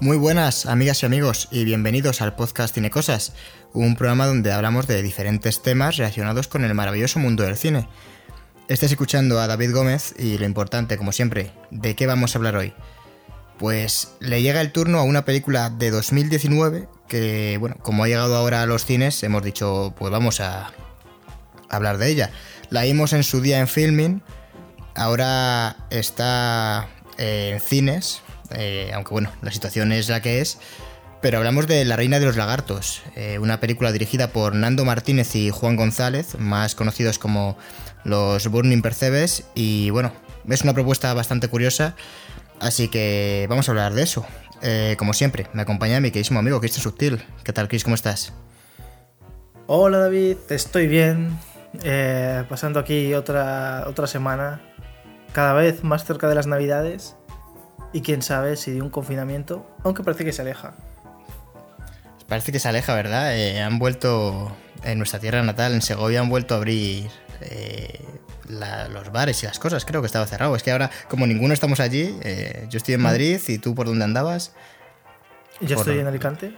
Muy buenas amigas y amigos y bienvenidos al podcast Cine Cosas, un programa donde hablamos de diferentes temas relacionados con el maravilloso mundo del cine. Estés escuchando a David Gómez y lo importante, como siempre, ¿de qué vamos a hablar hoy? Pues le llega el turno a una película de 2019 que, bueno, como ha llegado ahora a los cines, hemos dicho, pues vamos a hablar de ella. La vimos en su día en filming, ahora está en cines, eh, aunque bueno, la situación es la que es. Pero hablamos de La Reina de los Lagartos, eh, una película dirigida por Nando Martínez y Juan González, más conocidos como los Burning Percebes, y bueno, es una propuesta bastante curiosa, así que vamos a hablar de eso. Eh, como siempre, me acompaña mi queridísimo amigo Cristian Subtil. ¿Qué tal, Chris? ¿Cómo estás? Hola, David, estoy bien. pasando aquí otra, otra semana, cada vez más cerca de las Navidades y quién sabe si de un confinamiento, aunque parece que se aleja. Parece que se aleja, ¿verdad? Eh, han vuelto, en nuestra tierra natal, en Segovia, han vuelto a abrir eh, los bares y las cosas. Creo que estaba cerrado. Es que ahora, como ninguno estamos allí, eh, yo estoy en mm. Madrid y tú por dónde andabas. Yo estoy en Alicante.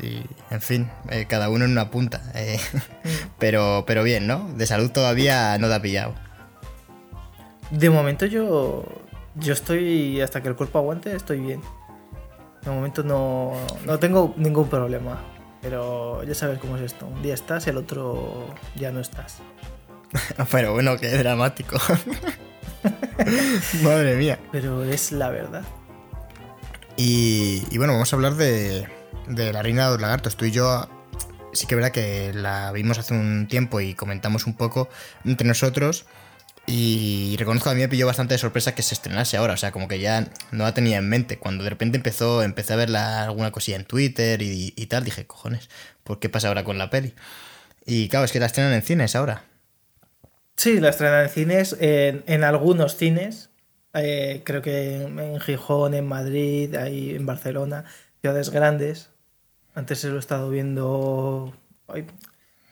Y, en fin, cada uno en una punta. Mm. pero, pero bien, ¿no? De salud todavía no te ha pillado. De momento yo yo estoy, hasta que el cuerpo aguante, estoy bien. De momento no, no tengo ningún problema. Pero ya sabes cómo es esto. Un día estás y el otro ya no estás. pero bueno, qué dramático. Madre mía. Pero es la verdad. Y, y, bueno, vamos a hablar de, de La Reina de los Lagartos. Tú y yo sí que es verdad que la vimos hace un tiempo y comentamos un poco entre nosotros. Y reconozco a mí me pilló bastante sorpresa que se estrenase ahora, o sea, como que ya no la tenía en mente. Cuando de repente empezó, empecé a ver alguna cosilla en Twitter y, tal, dije, cojones, ¿por qué pasa ahora con la peli? Y claro, es que la estrenan en cines ahora. Sí, la estrenan en cines, en, algunos cines, eh, creo que en, Gijón, en Madrid, ahí en Barcelona, ciudades grandes. Antes se lo he estado viendo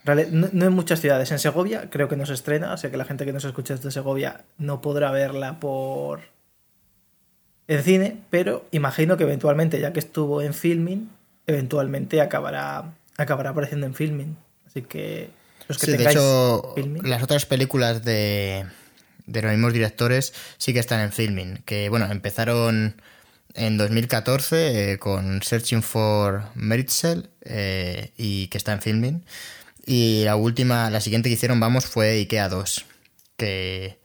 no, en muchas ciudades. En Segovia creo que no se estrena, o sea que la gente que nos escucha desde Segovia no podrá verla por en cine, pero imagino que eventualmente, ya que estuvo en filming, eventualmente acabará, acabará apareciendo en filming. Así que los que sí, de hecho, las otras películas de, de los mismos directores sí que están en filming. Que bueno, empezaron en 2014 eh, con Searching for Meritzel eh, y que está en filming. Y la última, la siguiente que hicieron, vamos, fue IKEA 2. Que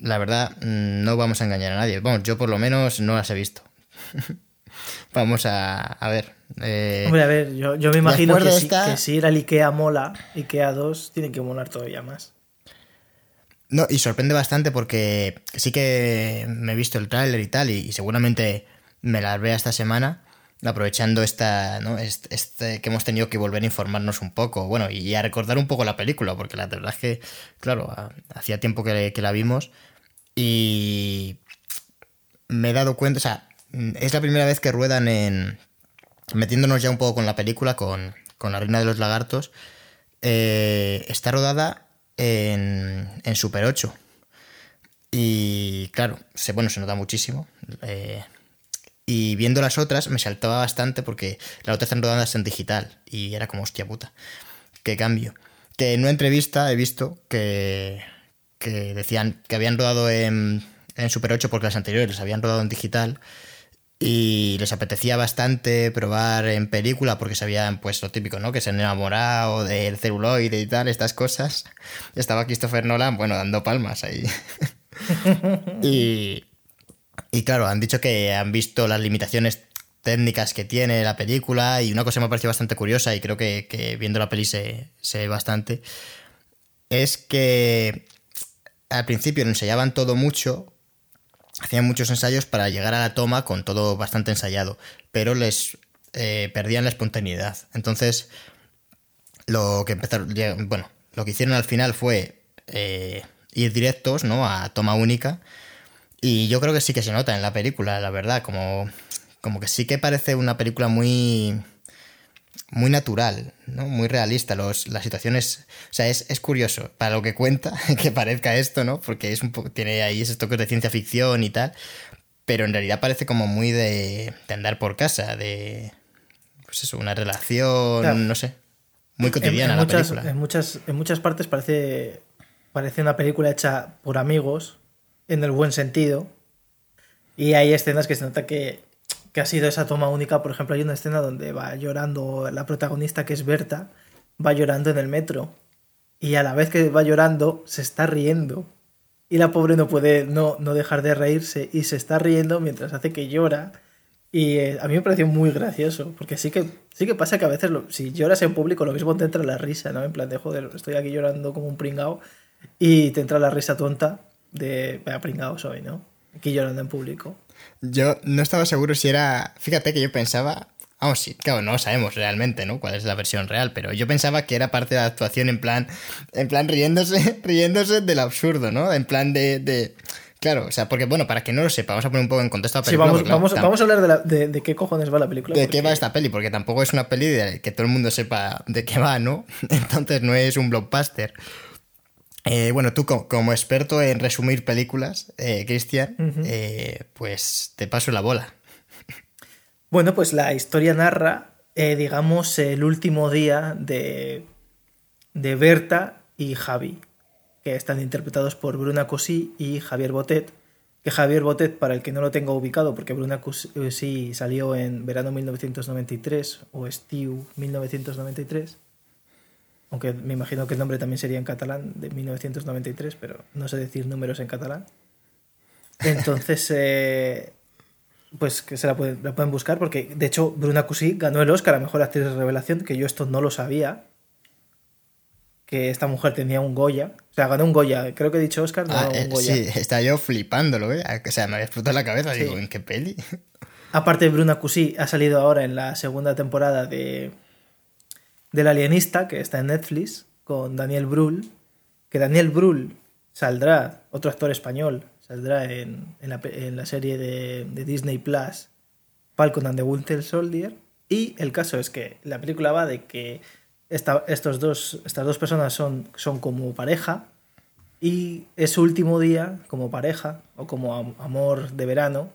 la verdad, mm, no vamos a engañar a nadie. Bueno, yo por lo menos no las he visto. vamos a, a ver. Eh, Hombre, a ver, yo, me imagino que, si, ir al IKEA mola, IKEA 2 tiene que molar todavía más. No, y sorprende bastante porque sí que me he visto el tráiler y tal, y, seguramente me las vea esta semana aprovechando esta, ¿no? Este, que hemos tenido que volver a informarnos un poco, bueno, y a recordar un poco la película, porque la verdad es que, claro, hacía tiempo que, la vimos y me he dado cuenta, o sea, es la primera vez que ruedan en, metiéndonos ya un poco con la película, con, con La Reina de los Lagartos, eh, está rodada en, en Super 8. Y claro, se, bueno, se nota muchísimo. Eh, y viendo las otras me saltaba bastante porque la otra están rodadas en digital y era como, hostia puta, qué cambio. Que en una entrevista he visto que, que decían que habían rodado en, en Super 8 porque las anteriores las habían rodado en digital y les apetecía bastante probar en película porque sabían pues lo típico, ¿no? Que se han enamorado del celuloide y tal, estas cosas. Estaba Christopher Nolan, bueno, dando palmas ahí. y, y claro, han dicho que han visto las limitaciones técnicas que tiene la película y una cosa que me ha parecido bastante curiosa y creo que, viendo la peli se, ve bastante, es que al principio ensayaban todo mucho, hacían muchos ensayos para llegar a la toma con todo bastante ensayado, pero les eh, perdían la espontaneidad. Entonces, lo que empezaron, bueno, lo que hicieron al final fue eh, ir directos, ¿no? A toma única Y yo creo que sí que se nota en la película, la verdad, como, como que sí que parece una película muy muy natural, ¿no? Muy realista. Los, las situaciones. O sea, es, es, curioso para lo que cuenta que parezca esto, ¿no? Porque es un poco, tiene ahí esos toques de ciencia ficción y tal. Pero en realidad parece como muy de, de andar por casa, de. Pues eso, una relación, no sé. Muy cotidiana en, la muchas, película. En muchas, en muchas partes parece, parece una película hecha por amigos, en el buen sentido. Y hay escenas que se nota que que ha sido esa toma única. Por ejemplo, hay una escena donde va llorando la protagonista, que es Berta, va llorando en el metro. Y a la vez que va llorando, se está riendo. Y la pobre no puede no, no dejar de reírse y se está riendo mientras hace que llora. Y eh, a mí me pareció muy gracioso, porque sí que, sí que pasa que a veces lo, si lloras en público lo mismo te entra la risa, ¿no? En plan de, joder, estoy aquí llorando como un pringao y te entra la risa tonta de, vaya pringao soy, ¿no? Aquí llorando en público. Yo no estaba seguro si era. Fíjate que yo pensaba. Vamos, sí, claro, no sabemos realmente, ¿no? Cuál es la versión real, pero yo pensaba que era parte de la actuación en plan. En plan riéndose, riéndose del absurdo, ¿no? En plan de. de... Claro, o sea, porque bueno, para que no lo sepa, vamos a poner un poco en contexto a la película. Sí, vamos, claro, vamos, vamos, a hablar de, la, de, de, qué cojones va la película. De porque... qué va esta peli, porque tampoco es una peli de que todo el mundo sepa de qué va, ¿no? Entonces no es un blockbuster. Eh, bueno, tú como, como, experto en resumir películas, eh, Cristian, uh -huh. eh, pues te paso la bola. Bueno, pues la historia narra, digamos, el último día de, de Berta y Javi, que están interpretados por Bruna Cosí y Javier Botet. Que Javier Botet, para el que no lo tenga ubicado, porque Bruna Cosí salió en verano 1993 o Estiu 1993 aunque me imagino que el nombre también sería en catalán, de 1993, pero no sé decir números en catalán. Entonces, eh, pues que se la pueden, la pueden, buscar, porque de hecho Bruna Cusí ganó el Oscar a Mejor Actriz de Revelación, que yo esto no lo sabía, que esta mujer tenía un Goya, o sea, ganó un Goya, creo que he dicho Oscar, no ah, un eh, Goya. Sí, está yo flipándolo, ¿eh? O sea, me había explotado la cabeza, Sí. digo, ¿en qué peli? Aparte, Bruna Cusí ha salido ahora en la segunda temporada de del Alienista, que está en Netflix, con Daniel Brühl, que Daniel Brühl saldrá, otro actor español, saldrá en, en, la, en la, serie de, Disney Plus, Falcon and the Winter Soldier, y el caso es que la película va de que esta, estos dos, estas dos personas son, son como pareja, y es su último día como pareja, o como amor de verano,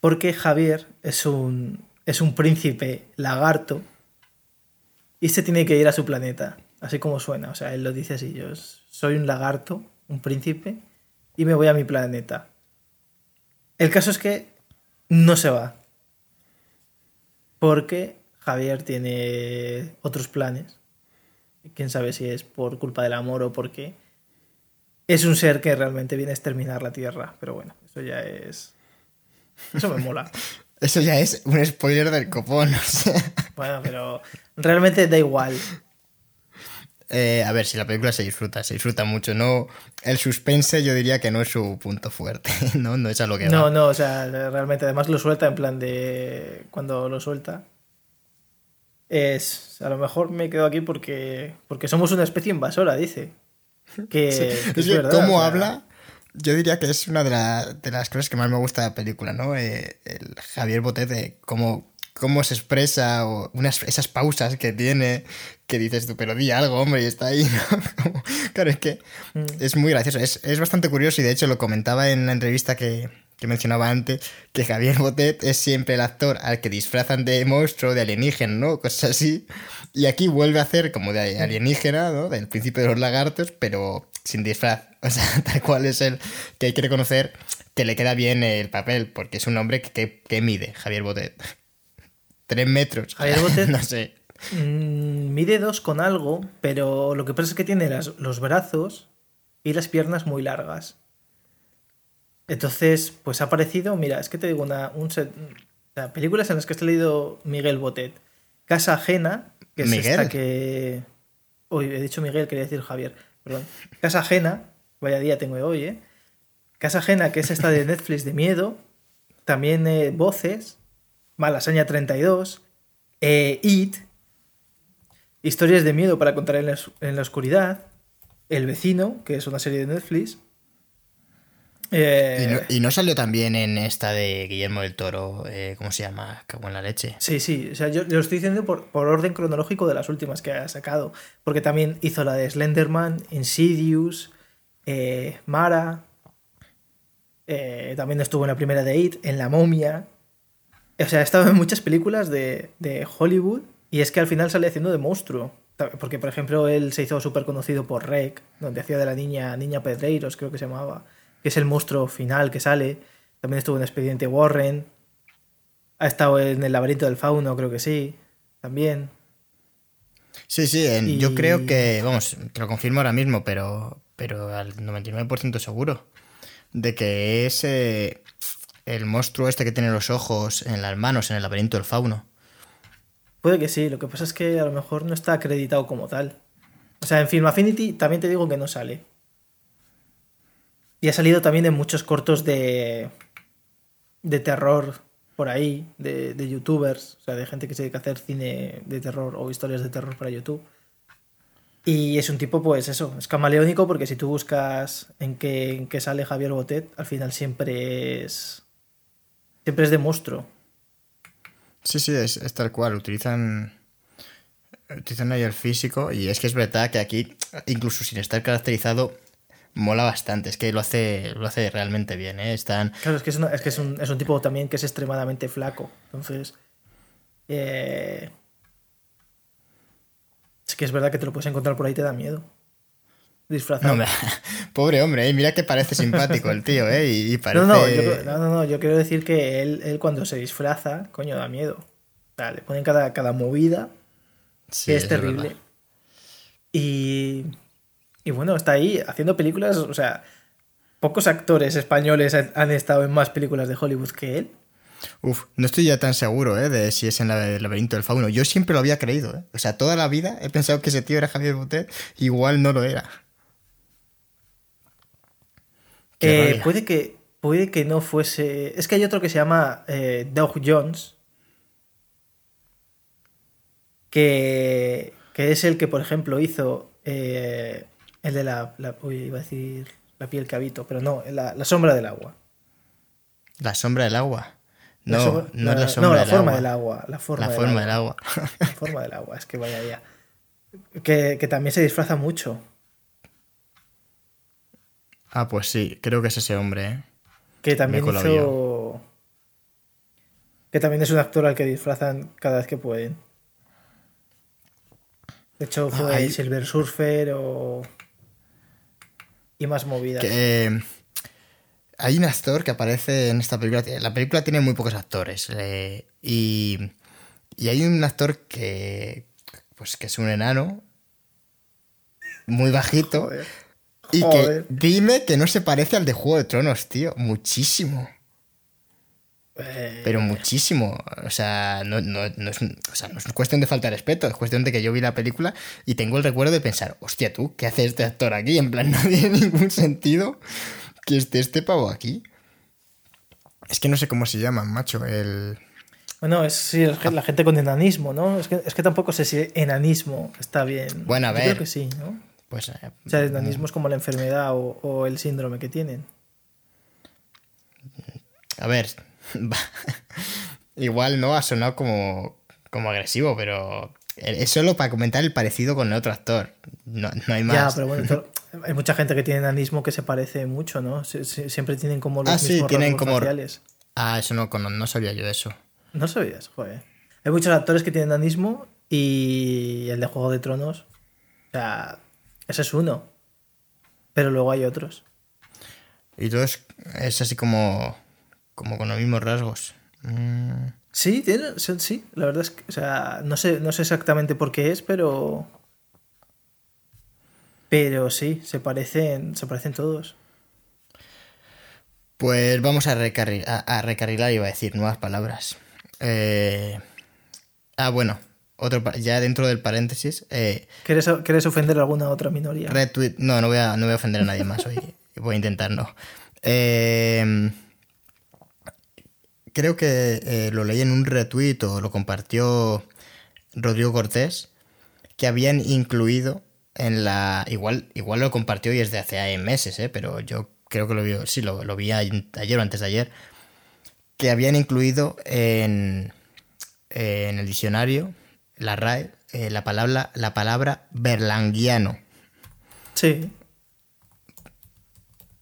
porque Javier es un, es un príncipe lagarto, y se tiene que ir a su planeta, así como suena. O sea, él lo dice así, yo soy un lagarto, un príncipe, y me voy a mi planeta. El caso es que no se va. Porque Javier tiene otros planes. Quién sabe si es por culpa del amor o por qué. Es un ser que realmente viene a exterminar la Tierra. Pero bueno, eso ya es... Eso me mola. Eso ya es un spoiler del copón. O sea. Bueno, pero realmente da igual. Eh, a ver, si la película se disfruta, se disfruta mucho. No, el suspense yo diría que no es su punto fuerte, ¿no? No es a lo que No, va. no, o sea, realmente además lo suelta en plan de... Cuando lo suelta. Es... A lo mejor me quedo aquí porque... Porque somos una especie invasora, dice. Que, Sí. que Es es verdad, cómo o sea, habla, yo diría que es una de, la- de las cosas que más me gusta de la película, ¿no? Eh, el Javier Botet, de cómo, cómo se expresa, o unas, esas pausas que tiene, que dices tú, pero di algo, hombre, y está ahí, ¿no? Claro, es que Mm. es muy gracioso, es, es bastante curioso, y de hecho lo comentaba en la entrevista que, que mencionaba antes, que Javier Botet es siempre el actor al que disfrazan de monstruo, de alienígena, ¿no? Cosas así. Y aquí vuelve a hacer como de alienígena, ¿no? Del príncipe de los lagartos, pero sin disfraz. O sea, tal cual es el que hay que reconocer que le queda bien el papel, porque es un hombre que, que, que mide, Javier Botet. Tres metros. Javier Botet- no sé. Mm, mide dos con algo, pero lo que pasa es que tiene las- los brazos y las piernas muy largas. Entonces, pues ha aparecido, mira, es que te digo una, un set- películas en las que has leído Miguel Botet. Casa Ajena, que es ¿Miguel? esta que... Hoy he dicho Miguel, quería decir Javier, perdón. Casa Ajena, vaya día tengo hoy, ¿eh? Casa Ajena, que es esta de Netflix de miedo. También eh, Voces, Malasaña 32, eh, It, Historias de miedo para contar en la, en la oscuridad, El vecino, que es una serie de Netflix, Eh, ¿Y, no, y no salió también en esta de Guillermo del Toro, eh, ¿cómo se llama? Cago en la leche. Sí, sí, o sea, yo, yo lo estoy diciendo por, por orden cronológico de las últimas que ha sacado, porque también hizo la de Slenderman, Insidious, eh, Mara, eh, también estuvo en la primera de It, en La Momia, o sea, ha estado en muchas películas de, de Hollywood y es que al final sale haciendo de monstruo, porque por ejemplo él se hizo súper conocido por Rec, donde hacía de la niña, niña Pedreiros, creo que se llamaba, que es el monstruo final que sale, también estuvo en Expediente Warren, ha estado en el laberinto del fauno, creo que sí, también. Sí, sí, Y- yo creo que, vamos, te lo confirmo ahora mismo, pero, pero al 99% seguro de que es el monstruo este que tiene los ojos en las manos en el laberinto del fauno. Puede que sí, lo que pasa es que a lo mejor no está acreditado como tal. O sea, en Film Affinity también te digo que no sale. Y ha salido también en muchos cortos de, de terror por ahí, de, de youtubers, o sea, de gente que se dedica a hacer cine de terror o historias de terror para YouTube. Y es un tipo, pues eso, es camaleónico porque si tú buscas en qué, en qué sale Javier Botet, al final siempre es. Siempre es de monstruo. Sí, sí, es, es tal cual, utilizan, utilizan ahí el físico y es que es verdad que aquí, incluso sin estar caracterizado, mola bastante, es que lo hace, lo hace realmente bien, ¿eh? Están... Claro, es que, es, una- es, que es, un, es un tipo también que es extremadamente flaco. Entonces. eh, es que es verdad que te lo puedes encontrar por ahí y te da miedo. Disfrazado. No, Pobre hombre, ¿eh? mira que parece simpático el tío, ¿eh? Y, y parece... No, no, yo, no, yo quiero decir que él, él cuando se disfraza, coño, da miedo. Le ponen cada, cada movida Sí, que es terrible. verdad. y, y bueno, está ahí haciendo películas, o sea, pocos actores españoles han estado en más películas de Hollywood que él. Uf, no estoy ya tan seguro, ¿eh? De si es en la- el laberinto del fauno. Yo siempre lo había creído, ¿eh? O sea, toda la vida he pensado que ese tío era Javier Botet, igual no lo era. Eh, puede que puede que no fuese. Es que hay otro que se llama eh, Doug Jones. Que, que es el que, por ejemplo, hizo el de la, la- uy, iba a decir la piel que habito, pero no, la, la sombra del agua. La sombra del agua. La No, sombra- no es la sombra no, la del forma agua. del agua. La forma, La del, forma agua. del agua. La forma del agua, es que vaya ya. Que, que también se disfraza mucho. ah, pues sí, creo que es ese hombre, ¿eh? Que también hizo. Que también es un actor al que disfrazan cada vez que pueden. De hecho, Ah, fue ahí- Silver Surfer o. Y más movidas. Que, eh, hay un actor que aparece en esta película. La película tiene muy pocos actores. eh, y, y hay un actor que. Pues que es un enano. Muy bajito. Joder. Y Joder. que dime que no se parece al de Juego de Tronos, tío. Muchísimo. Eh, Pero muchísimo. O sea, no, no- no es, o sea, no es cuestión de falta de respeto. Es cuestión de que yo vi la película y tengo el recuerdo de pensar, hostia, tú, ¿qué hace este actor aquí? En plan, no tiene ningún sentido que esté este pavo aquí. Es que no sé cómo se llama, macho. El. Bueno, es sí, es que la gente con enanismo, ¿no? Es que, es que tampoco sé si enanismo está bien. Bueno, a Yo ver. creo que sí, ¿no? Pues. eh, O sea, el enanismo es como la enfermedad o, o el síndrome que tienen. A ver. Igual no ha sonado como, como agresivo, pero. Es solo para comentar el parecido con el otro actor. No, no hay más. Ya, pero bueno, to- hay mucha gente que tiene enanismo que se parece mucho, ¿no? Sie- sie- Siempre tienen como los Ah, sí, tienen como- faciales. Ah, eso no, no sabía yo eso. No sabías, joder. Hay muchos actores que tienen nanismo y el de Juego de Tronos. O sea, ese es uno. Pero luego hay otros. Y todo es, es así como, como con los mismos rasgos. Mm, Sí, tiene, sí, la verdad es que, o sea, no sé, no sé exactamente por qué es, pero. Pero sí, se parecen, se parecen todos. Pues vamos a, recarri- a, a recarrilar, iba a decir nuevas palabras. Eh, ah, bueno, otro ya dentro del paréntesis. Eh, ¿Quieres, quieres ofender a alguna otra minoría? retweet. No, no voy, a, no voy a ofender a nadie más hoy. Voy a intentar no. Eh, creo que eh, lo leí en un retweet o lo compartió Rodrigo Cortés, que habían incluido en la. Igual, igual lo compartió y es de hace meses, ¿eh? pero yo creo que lo vi, sí, lo, lo vi ayer o antes de ayer, que habían incluido en, en el diccionario, la RAE, eh, la, palabra, la palabra berlanguiano. Sí.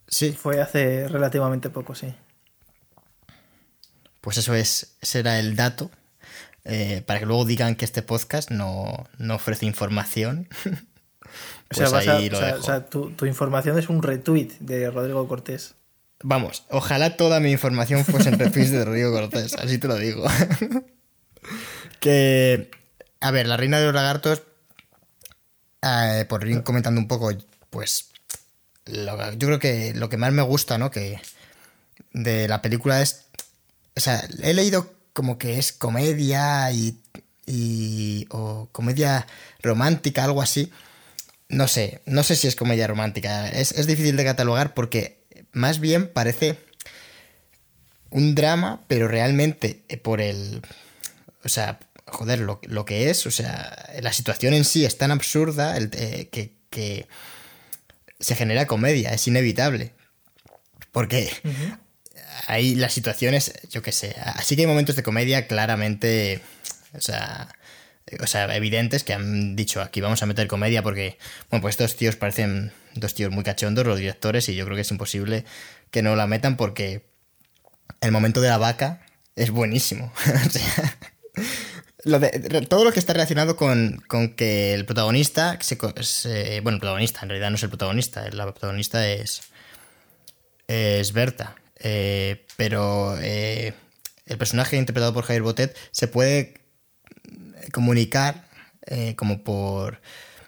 Sí. Fue hace relativamente poco, sí. Pues eso es, ese era el dato. eh, para que luego digan que este podcast no, no ofrece información. O sea, Pues a- lo o sea, dejo. o sea, tu, tu información es un retweet de Rodrigo Cortés. Vamos, ojalá toda mi información fuese en retweets de Rodrigo Cortés, así te lo digo. que, a ver, la reina de los lagartos, eh, por ir comentando un poco, pues, lo- yo creo que lo que más me gusta, ¿no? Que de la película es, o sea, he leído como que es comedia y, y o comedia romántica, algo así. No sé, no sé si es comedia romántica. Es, es difícil de catalogar porque más bien parece un drama, pero realmente eh, por el... O sea, joder, lo, lo que es, o sea, la situación en sí es tan absurda eh, que, que se genera comedia, es inevitable. Porque hay las situaciones, yo qué sé, así que hay momentos de comedia claramente, o sea, o sea, evidentes que han dicho aquí vamos a meter comedia porque, bueno, pues estos tíos parecen dos tíos muy cachondos, los directores, y yo creo que es imposible que no la metan porque el momento de la vaca es buenísimo. lo de- todo lo que está relacionado con, con que el protagonista, se- bueno, el protagonista, en realidad no es el protagonista, la protagonista es, es Berta, eh, pero eh, el personaje interpretado por Javier Botet se puede comunicar eh, como por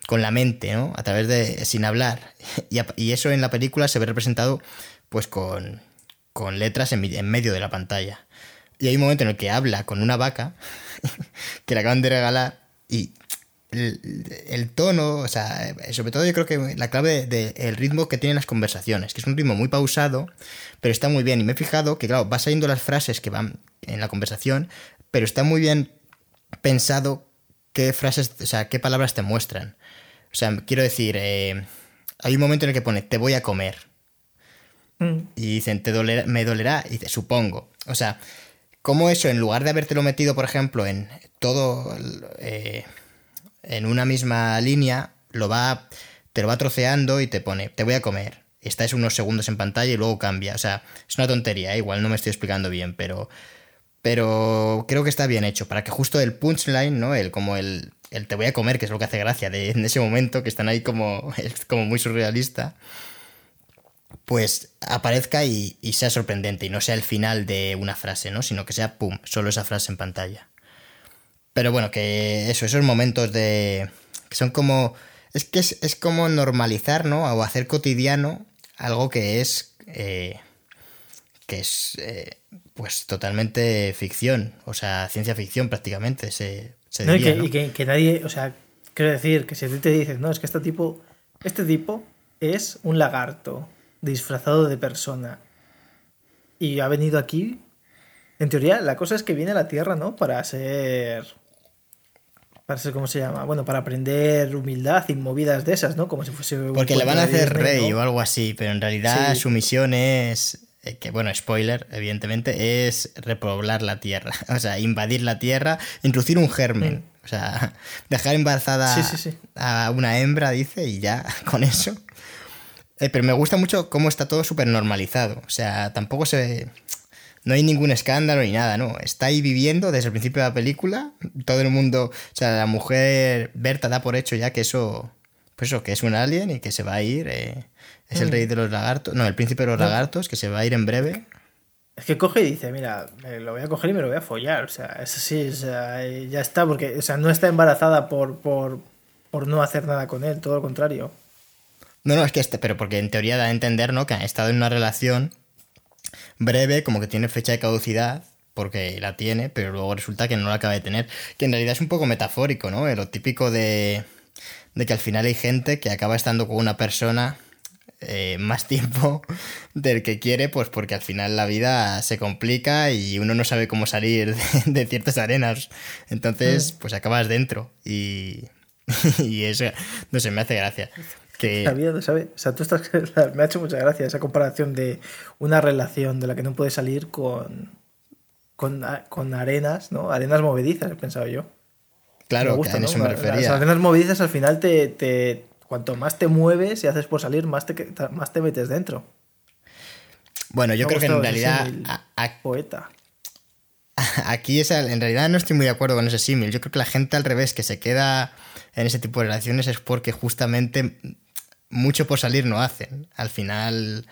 con la mente, ¿no? A través de sin hablar y, eso en la película se ve representado pues con, con letras en, en medio de la pantalla. Y hay un momento en el que habla con una vaca que le acaban de regalar y el, el tono, o sea, sobre todo yo creo que la clave del ritmo que tienen las conversaciones, que es un ritmo muy pausado, pero está muy bien. Y me he fijado que, claro, va saliendo las frases que van en la conversación, pero está muy bien pensado qué frases, o sea, qué palabras te muestran. O sea, quiero decir, eh, hay un momento en el que pone, te voy a comer. Mm. Y dicen, ¿te dolerá? me dolerá. Y dice, supongo. O sea, como eso, en lugar de habértelo metido, por ejemplo, en todo, eh, en una misma línea, lo va, te lo va troceando y te pone, te voy a comer. Y estás unos segundos en pantalla y luego cambia. O sea, es una tontería, ¿eh? igual no me estoy explicando bien, pero, pero creo que está bien hecho. Para que justo el punchline, ¿no? El, como el, el te voy a comer, que es lo que hace gracia de, en ese momento, que están ahí como, como muy surrealista pues aparezca y, y sea sorprendente y no sea el final de una frase, ¿no? Sino que sea, pum, solo esa frase en pantalla. Pero bueno, que eso, esos momentos de... que son como... Es que es, es como normalizar, ¿no? O hacer cotidiano algo que es... eh, que es... eh, pues totalmente ficción, o sea, ciencia ficción prácticamente, se, se No, y, que, ¿no? y que- que nadie, o sea, quiero decir que si a ti te dices, no, es que este tipo, este tipo es un lagarto disfrazado de persona y ha venido aquí, en teoría la cosa es que viene a la Tierra, ¿no? Para ser, para ser, ¿cómo se llama? Bueno, para aprender humildad y movidas de esas, ¿no? Como si fuese un Porque le van a hacer Disney, rey ¿no? o algo así, pero en realidad Sí. su misión es, eh, que bueno, spoiler, evidentemente, es repoblar la Tierra. O sea, invadir la Tierra, introducir un germen. O sea, dejar embarazada Mm. Sí, sí, sí. a una hembra, dice, y ya con eso. Eh, pero me gusta mucho cómo está todo súper normalizado. O sea, tampoco se... No hay ningún escándalo ni nada, ¿no? Está ahí viviendo desde el principio de la película. Todo el mundo... O sea, la mujer Berta da por hecho ya que eso... Pues eso, que es un alien y que se va a ir. eh, es el Mm. rey de los lagartos. No, el príncipe de los No. lagartos, que se va a ir en breve. Es que coge y dice, mira, lo voy a coger y me lo voy a follar. O sea, es así, o sea, eh, ya está, porque, o sea, no está embarazada por, por, por no hacer nada con él, todo lo contrario. No, no, es que este, pero porque en teoría da a entender, ¿no? Que ha estado en una relación breve, como que tiene fecha de caducidad, porque la tiene, pero luego resulta que no la acaba de tener. Que en realidad es un poco metafórico, ¿no? Lo típico de, de que al final hay gente que acaba estando con una persona eh, más tiempo del que quiere, pues porque al final la vida se complica y uno no sabe cómo salir de, de ciertas arenas. Entonces, pues acabas dentro y, y eso, no sé, me hace gracia. Sabía, ¿sabes? O sea, tú estás... Me ha hecho mucha gracia esa comparación de una relación de la que no puedes salir con, con, con arenas, ¿no? Arenas movedizas, he pensado yo. Claro, gusta, que a ¿no? eso me refería. Las arenas movedizas al final te, te, Cuanto más te mueves y haces por salir, más te, más te metes dentro. Bueno, yo creo que en realidad... A, poeta. Aquí es, en realidad no estoy muy de acuerdo con ese símil. Yo creo que la gente al revés que se queda en ese tipo de relaciones es porque justamente mucho por salir no hacen. Al final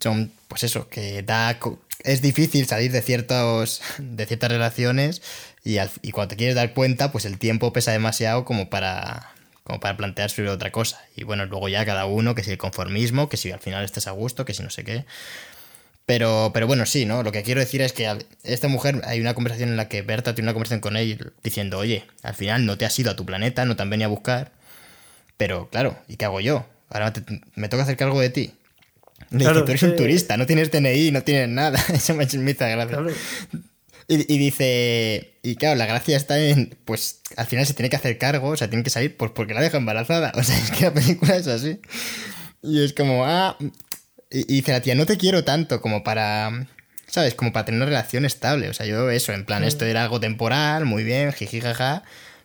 son, pues eso, que da es difícil salir de ciertos de ciertas relaciones y, y, cuando te quieres dar cuenta, pues el tiempo pesa demasiado como para como para plantearse otra cosa. Y bueno, luego ya cada uno, que si el conformismo, que si al final estés a gusto, que si no sé qué. Pero, pero bueno, sí, ¿no? Lo que quiero decir es que esta mujer, hay una conversación en la que Berta tiene una conversación con él diciendo, oye, al final no te has ido a tu planeta, no te han venido a buscar, pero claro, ¿y qué hago yo? Ahora me toca hacer cargo de ti. Claro, tú eres un turista, no tienes DNI, no tienes nada. Eso me hizo gracia. Y, y, dice, y claro, la gracia está en, pues al final se tiene que hacer cargo, o sea, tiene que salir pues porque la deja embarazada. O sea, es que la película es así. Y es como, ah, y, dice la tía, no te quiero tanto como para, ¿sabes? Como para tener una relación estable. O sea, yo eso, en plan, esto mm. era algo temporal, muy bien, jiji, jaja,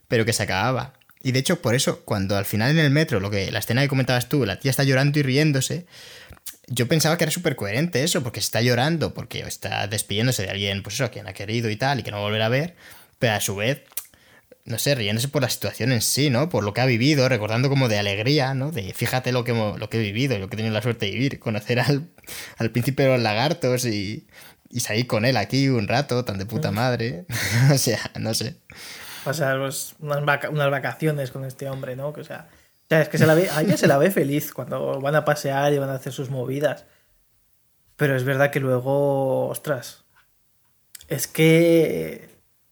pero que se acababa. Y de hecho, por eso, cuando al final en el metro, lo que la escena que comentabas tú, la tía está llorando y riéndose, yo pensaba que era súper coherente eso, porque está llorando, porque está despidiéndose de alguien, pues eso, a quien ha querido y tal, y que no va a volver a ver, pero a su vez no sé, riéndose por la situación en sí, ¿no? Por lo que ha vivido, recordando como de alegría, ¿no? De fíjate lo que, lo que he vivido, lo que he tenido la suerte de vivir, conocer al, al príncipe de los lagartos y, y salir con él aquí un rato, tan de puta mm. madre. o sea, no sé. Pasar pues, unas, unas, vacaciones con este hombre, ¿no? Que, o sea, es que se la ve, a ella se la ve feliz cuando van a pasear y van a hacer sus movidas. Pero es verdad que luego, ostras, es que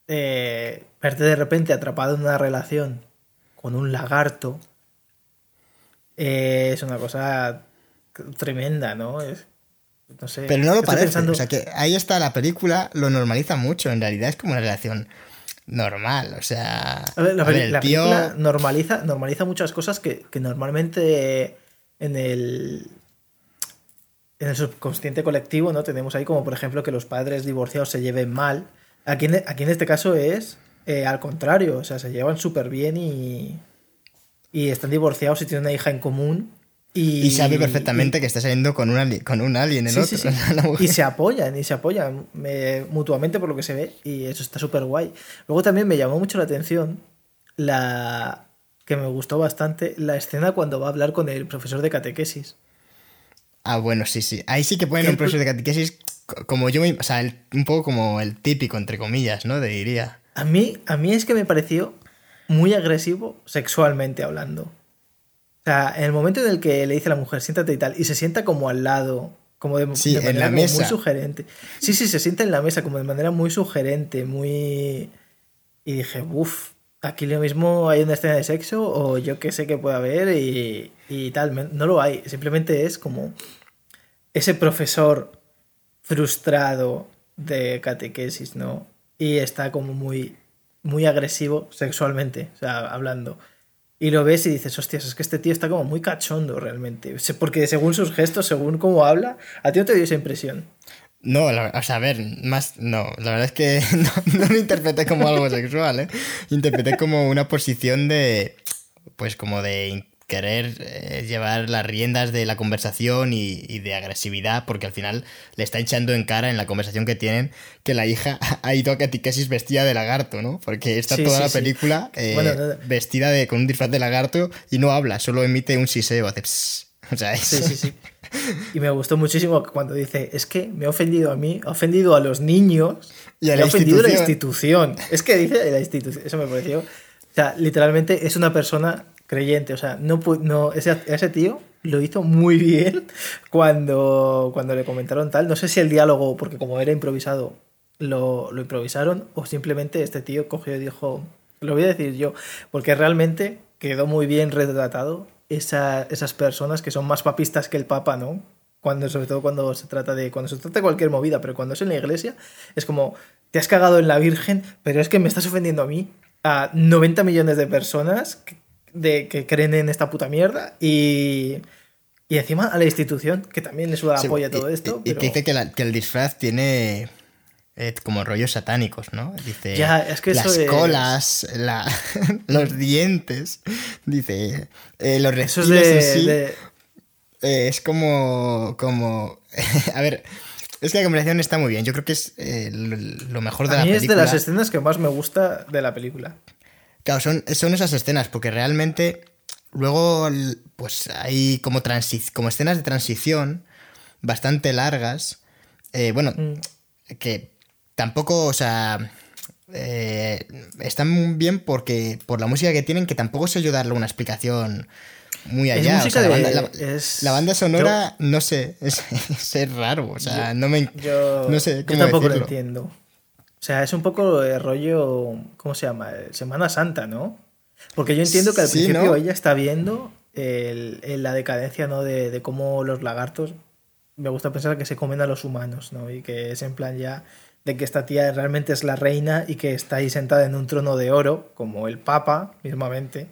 eh, verte de repente atrapado en una relación con un lagarto eh, es una cosa tremenda, ¿no? no sé, Pero no lo parece. O sea, que ahí está la película, lo normaliza mucho. En realidad es como una relación normal. O sea. la, película normaliza, normaliza muchas cosas que, que normalmente en el. En el subconsciente colectivo, ¿no? Tenemos ahí como, por ejemplo, que los padres divorciados se lleven mal. Aquí en, aquí en este caso es eh, al contrario, o sea, se llevan súper bien y, y están divorciados y tienen una hija en común. Y, sabe perfectamente que está saliendo con, una, con un alien el otro. y se apoyan, y se apoyan eh, mutuamente por lo que se ve, y eso está súper guay. Luego también me llamó mucho la atención la que me gustó bastante la escena cuando va a hablar con el profesor de catequesis. Ah, bueno, sí, sí. Ahí sí que ponen un profesor de catequesis como yo, o sea, un poco como el típico, entre comillas, ¿no? De diría. A mí, a mí es que me pareció muy agresivo sexualmente hablando. O sea, en el momento en el que le dice a la mujer, siéntate y tal, y se sienta como al lado, como de, manera muy sugerente. Sí, sí, se sienta en la mesa como de manera muy sugerente, muy... Y dije, uff, aquí lo mismo hay una escena de sexo o yo qué sé que puede haber y, y tal. No lo hay, simplemente es como ese profesor frustrado de catequesis, ¿no? y está como muy, muy agresivo sexualmente, o sea, hablando. Y lo ves y dices, hostias, es que este tío está como muy cachondo realmente. Porque según sus gestos, según cómo habla, a ti no te dio esa impresión. No, o sea, a ver, más, no, la verdad es que no, no lo interpreté como algo sexual, ¿eh? Interpreté como una posición de, pues como de querer eh, llevar las riendas de la conversación y, de agresividad, porque al final le está echando en cara en la conversación que tienen que la hija ha ido a catequesis vestida de lagarto, ¿no? Porque está toda la película eh, vestida de, con un disfraz de lagarto y no habla, solo emite un siseo, hace O sea, Sí, sí, sí. Y me gustó muchísimo cuando dice, es que me ha ofendido a mí, ha ofendido a los niños y a la ha ofendido a la institución. Es que dice la institución, eso me pareció. O sea, literalmente es una persona creyente. O sea, no, no ese, ese tío lo hizo muy bien cuando, cuando le comentaron tal. No sé si el diálogo, porque como era improvisado, lo, lo improvisaron o simplemente este tío cogió y dijo, lo voy a decir yo, porque realmente quedó muy bien retratado esa, esas personas que son más papistas que el Papa, ¿no? Cuando, sobre todo cuando se trata de. Cuando se trata de cualquier movida, pero cuando es en la iglesia, es como. Te has cagado en la Virgen, pero es que me estás ofendiendo a mí, a 90 millones de personas de que creen en esta puta mierda y, y encima a la institución, que también le suda Sí, apoyo a y- todo esto. Y, pero- que dice que, la- que el disfraz tiene eh, como rollos satánicos, ¿no? Dice Ya, es que las colas, la- los dientes, dice eh, los reptiles de, en sí. de- Eh, es como. como a ver, es que la combinación está muy bien. Yo creo que es eh, lo, mejor de a la mí es película. de las escenas que más me gusta de la película. Claro, son, son esas escenas, porque realmente luego pues hay como, transi- como escenas de transición bastante largas. eh, bueno, Mm. que tampoco, o sea, eh, están bien porque por la música que tienen, que tampoco sé yo darle una explicación muy Es allá. o música sea, la, banda, la- es- la banda sonora, no sé, es, es raro, o sea, no me... Yo, no sé yo tampoco lo entiendo. O sea, es un poco el rollo, ¿cómo se llama? Semana Santa, ¿no? Porque yo entiendo que al Sí, principio ¿no? ella está viendo el- el- la decadencia, ¿no? De, de cómo los lagartos, me gusta pensar que se comen a los humanos, ¿no? Y que es en plan ya de que esta tía realmente es la reina y que está ahí sentada en un trono de oro, como el papa, mismamente,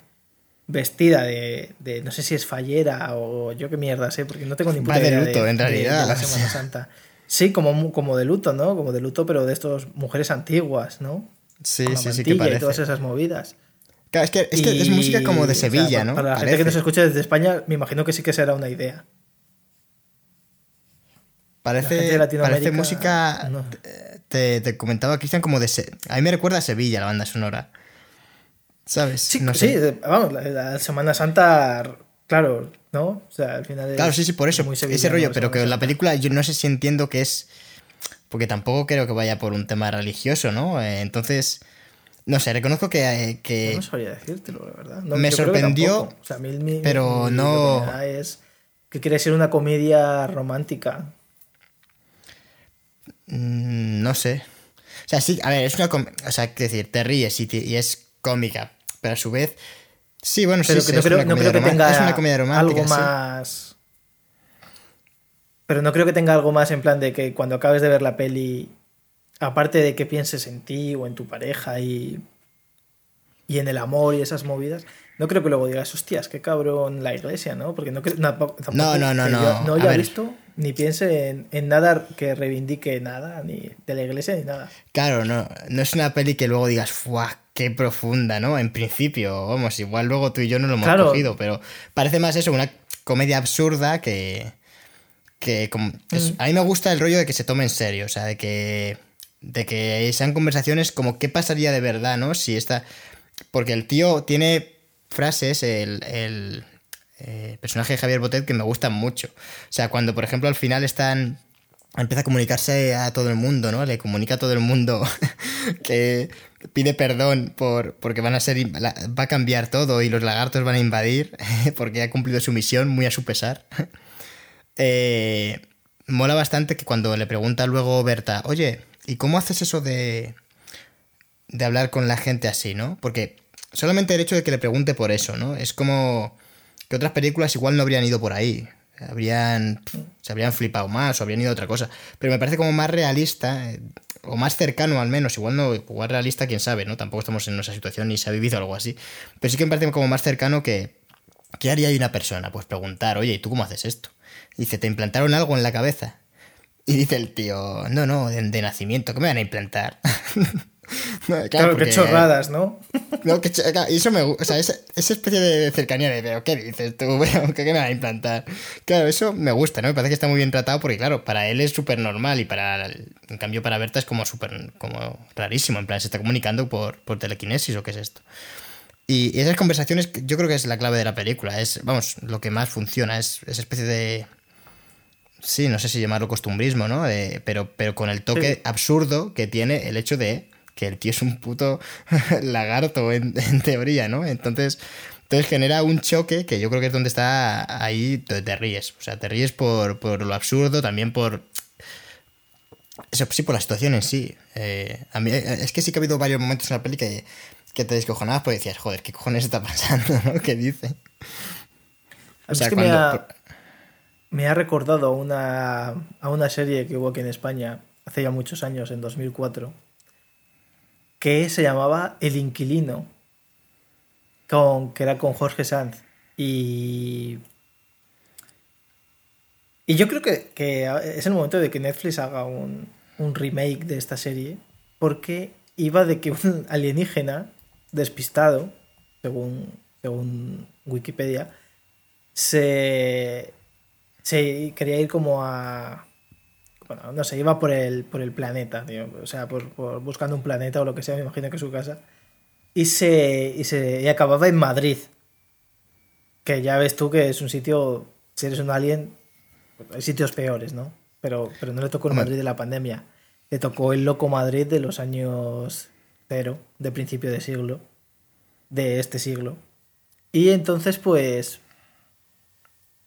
vestida de, de no sé si es fallera o yo qué mierda sé, porque no tengo ni Va puta de idea luto, en de realidad. la Semana Santa. Sí, como, como de luto, ¿no? Como de luto, pero de estas mujeres antiguas, ¿no? Sí, Con la sí, sí que parece. y todas esas movidas. Claro, es que, es, que es Y, música como de o sea, Sevilla, ¿no? Para la gente que Parece. nos escucha desde España, me imagino que sí que será una idea. Parece, parece música. no. Te, te comentaba, Cristian, como de. Se- a mí me recuerda a Sevilla la banda sonora. ¿Sabes? Sí, no sí, sé. vamos, la, la Semana Santa, claro, ¿no? O sea, al final. Claro, es sí, sí, por eso. muy Ese rollo, pero que la película yo no sé si entiendo que es. Porque tampoco creo que vaya por un tema religioso, ¿no? Eh, entonces. No sé, reconozco que. eh, que No sabría decírtelo, la verdad. No, Me sorprendió. O sea, a mí mi- pero no- que es que quiere ser una comedia romántica. Mm, No sé. O sea, sí, a ver, es una. O sea, quiero decir, te ríes y, te- y es cómica, pero a su vez. Sí, bueno, Pero sí, que sí, no es creo, no creo que tenga Es una comedia romántica. algo sí. más. Pero no creo que tenga algo más en plan de que cuando acabes de ver la peli, aparte de que pienses en ti o en tu pareja y, y en el amor y esas movidas, no creo que luego digas, hostias, qué cabrón la iglesia, ¿no? Porque no creo tampoco No, no, no, no. yo no A haya visto ni piense en, en nada que reivindique nada, ni de la iglesia ni nada. Claro, no, no es una peli que luego digas, ¡fuah! ¡Qué profunda, ¿no? En principio, vamos, igual luego tú y yo no lo hemos Claro. cogido, pero parece más eso, una comedia absurda que. que como- es- Mm. a mí me gusta el rollo de que se tome en serio, o sea, de que. de que sean conversaciones como qué pasaría de verdad, ¿no? Si esta. Porque el tío tiene frases, el, el eh, personaje de Javier Botet, que me gustan mucho. O sea, cuando, por ejemplo, al final están empieza a comunicarse a todo el mundo, ¿no? Le comunica a todo el mundo que pide perdón por porque van a ser va a cambiar todo y los lagartos van a invadir porque ha cumplido su misión muy a su pesar. Eh, mola bastante que cuando le pregunta luego Berta, oye, ¿y cómo haces eso de de hablar con la gente así, ¿no? Porque solamente el hecho de que le pregunte por eso, ¿no? Es como que otras películas igual no habrían ido por ahí. Habrían. Se habrían flipado más o habrían ido a otra cosa. Pero me parece como más realista, o más cercano al menos. Igual no, igual realista, quién sabe, ¿no? Tampoco estamos en esa situación ni se ha vivido algo así. Pero sí que me parece como más cercano que. ¿Qué haría una persona? Pues preguntar, oye, ¿y tú cómo haces esto? Dice, ¿te implantaron algo en la cabeza? Y dice el tío, no, no, de, de nacimiento, ¿qué me van a implantar? No, claro, Claro, porque- qué chorradas, ¿no? no, que claro, eso me. O sea, esa, esa especie de cercanía de, pero ¿qué dices tú? ¿Qué, me va a implantar? Claro, eso me gusta, ¿no? Me parece que está muy bien tratado porque, claro, para él es súper normal y para. En cambio, para Berta es como súper. como rarísimo. En plan, se está comunicando por, por telequinesis o qué es esto. Y, esas conversaciones, yo creo que es la clave de la película. Es, vamos, lo que más funciona. Es esa especie de. Sí, no sé si llamarlo costumbrismo, ¿no? Pero, pero con el toque Sí. absurdo que tiene el hecho de que el tío es un puto lagarto en, en teoría, ¿no? Entonces, entonces genera un choque que yo creo que es donde está ahí, te, te ríes. O sea, te ríes por, por lo absurdo, también por... Eso, sí, por la situación en sí. Eh, a mí, eh, es que sí que ha habido varios momentos en la peli que, que te descojonabas porque decías, joder, ¿qué cojones está pasando? ¿no? ¿Qué dice? A mí es que me, ha, me ha recordado a una, a una serie que hubo aquí en España hace ya muchos años, en 2004, que se llamaba El Inquilino. con, que era con Jorge Sanz. Y. Y yo creo que, que es el momento de que Netflix haga un, un remake de esta serie. Porque iba de que un alienígena despistado, según, según Wikipedia, se, se quería ir como a... Bueno, no sé, iba por el, por el planeta, o sea, por, por buscando un planeta o lo que sea, me imagino que su casa. Y se, y se y acababa en Madrid. Que ya ves tú que es un sitio, si eres un alien, hay sitios peores, ¿no? Pero, pero no le tocó en Madrid de la pandemia. Le tocó el loco Madrid de los años cero, de principio de siglo, de este siglo. Y entonces, pues,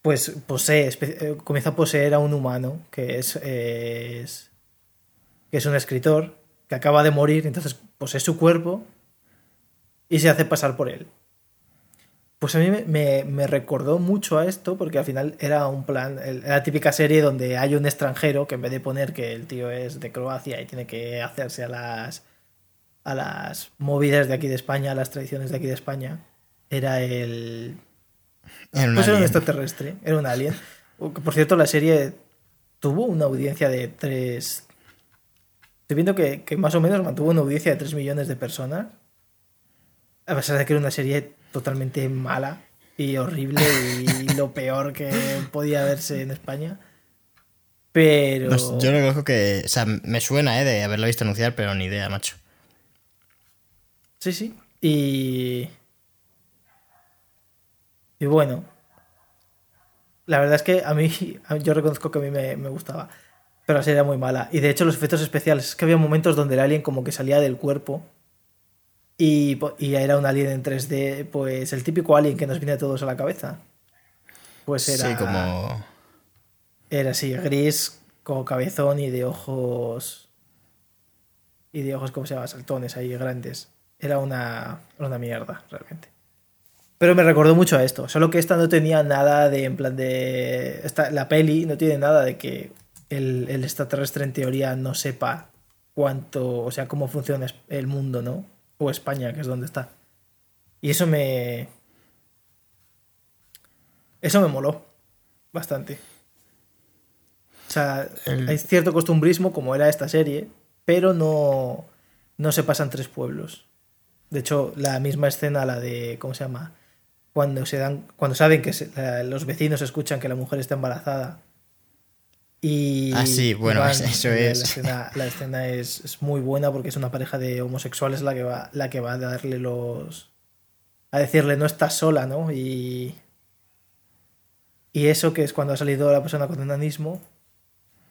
pues posee, eh, comienza a poseer a un humano que es, es, que es un escritor que acaba de morir, entonces posee su cuerpo y se hace pasar por él. Pues a mí me, me, recordó mucho a esto porque al final era un plan, la típica serie donde hay un extranjero que en vez de poner que el tío es de Croacia y tiene que hacerse a las a las movidas de aquí de España, a las tradiciones de aquí de España, era el pues era un extraterrestre, era un alien. Por cierto, la serie tuvo una audiencia de 3. Estoy viendo que, que, más o menos mantuvo una audiencia de 3 millones de personas. A pesar de que era una serie totalmente mala y horrible y lo peor que podía verse en España. Pero. Pues yo lo conozco que. O sea, me suena, ¿eh? De haberlo visto anunciar, pero ni idea, macho. Sí, sí. Y. Y bueno, la verdad es que a mí, yo reconozco que a mí me, gustaba, pero la serie era muy mala. Y de hecho los efectos especiales, es que había momentos donde el alien como que salía del cuerpo y, y era un alien en 3D, pues el típico alien que nos viene a todos a la cabeza. Pues era... Sí, como... Era así, gris, con cabezón y de ojos... Y de ojos, ¿cómo se llama? Saltones ahí grandes. Era una, una mierda, realmente. Pero me recordó mucho a esto. Solo que esta no tenía nada de, en plan de... Esta, la peli no tiene nada de que el, el extraterrestre en teoría no sepa cuánto, o sea, cómo funciona el mundo, ¿no? O España, que es donde está. Y eso me... Eso me moló bastante. O sea, hay cierto costumbrismo, como era esta serie, pero no, no se pasan tres pueblos. De hecho, la misma escena, la de, ¿cómo se llama? Cuando se dan cuando saben que los vecinos escuchan que la mujer está embarazada y ah sí bueno eso es la escena, la escena es, es, muy buena porque es una pareja de homosexuales la que va la que va a darle los a decirle no estás sola no y y eso que es cuando ha salido la persona con enanismo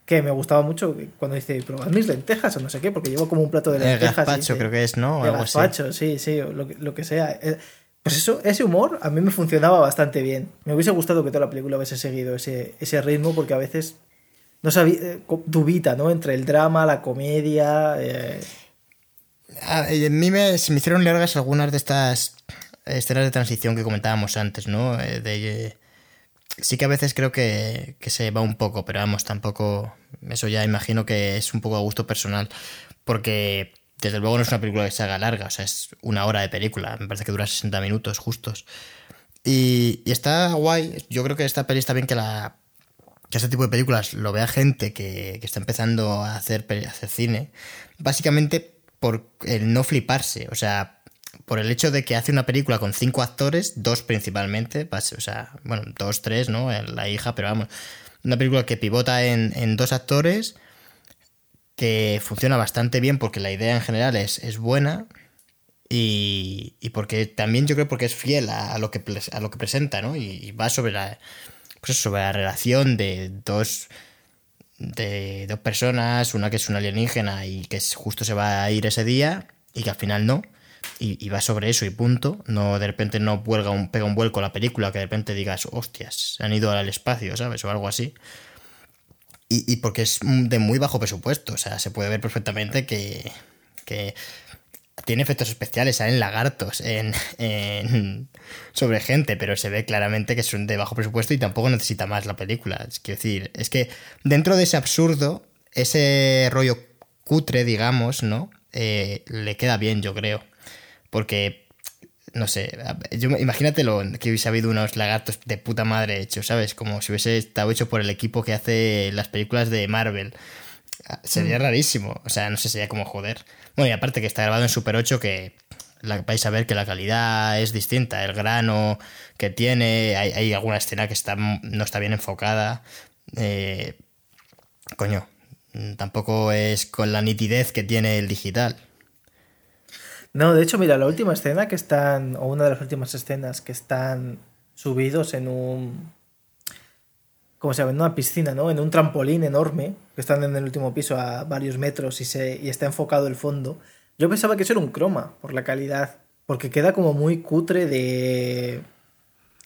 que me gustaba mucho cuando dice probad mis lentejas o no sé qué porque llevo como un plato de lentejas el gazpacho creo que es no el gazpacho sí sí lo, lo que sea eh, pues eso, ese humor a mí me funcionaba bastante bien. Me hubiese gustado que toda la película hubiese seguido ese, ese ritmo porque a veces no sabía, eh, dubita, ¿no? Entre el drama, la comedia. Eh... A, mí me, se me hicieron largas algunas de estas escenas de transición que comentábamos antes, ¿no? Eh, de, sí que a veces creo que, que, se va un poco, pero vamos, tampoco. Eso ya imagino que es un poco a gusto personal. Porque desde luego no es una película que se haga larga, o sea, es una hora de película, me parece que dura 60 minutos justos. Y, está guay, yo creo que esta peli está bien que la que este tipo de películas lo vea gente que, está empezando a hacer, hacer cine, básicamente por el no fliparse, o sea, por el hecho de que hace una película con cinco actores, dos principalmente, o sea, bueno, dos, tres, ¿no? La hija, pero vamos, una película que pivota en, en dos actores que funciona bastante bien porque la idea en general es, es buena y, y, porque también yo creo porque es fiel a, lo, que, a lo que presenta, ¿no? Y, va sobre la, pues sobre la relación de dos, de dos personas, una que es una alienígena y que justo se va a ir ese día y que al final no. Y, va sobre eso y punto. No de repente no huelga un, pega un vuelco la película que de repente digas, hostias, se han ido al espacio, ¿sabes? O algo así. Y, porque es de muy bajo presupuesto. O sea, se puede ver perfectamente que, tiene efectos especiales, salen lagartos en, sobre gente, pero se ve claramente que son de bajo presupuesto y tampoco necesita más la película. Es decir, es que dentro de ese absurdo, ese rollo cutre, digamos, ¿no? Eh, le queda bien, yo creo. Porque no sé, yo, imagínatelo que hubiese habido unos lagartos de puta madre hechos, ¿sabes? Como si hubiese estado hecho por el equipo que hace las películas de Marvel. Ah, sería Mm. rarísimo, o sea, no sé, sería como joder. Bueno, y aparte que está grabado en Super 8 que la- vais a ver que la calidad es distinta, el grano que tiene, hay, hay alguna escena que está, no está bien enfocada. Eh, coño, tampoco es con la nitidez que tiene el digital. No, de hecho, mira, la última escena que están, o una de las últimas escenas que están subidos en un, ¿cómo se llama? En una piscina, ¿no? En un trampolín enorme, que están en el último piso a varios metros y, se, y está enfocado el fondo. Yo pensaba que eso era un croma, por la calidad, porque queda como muy cutre de,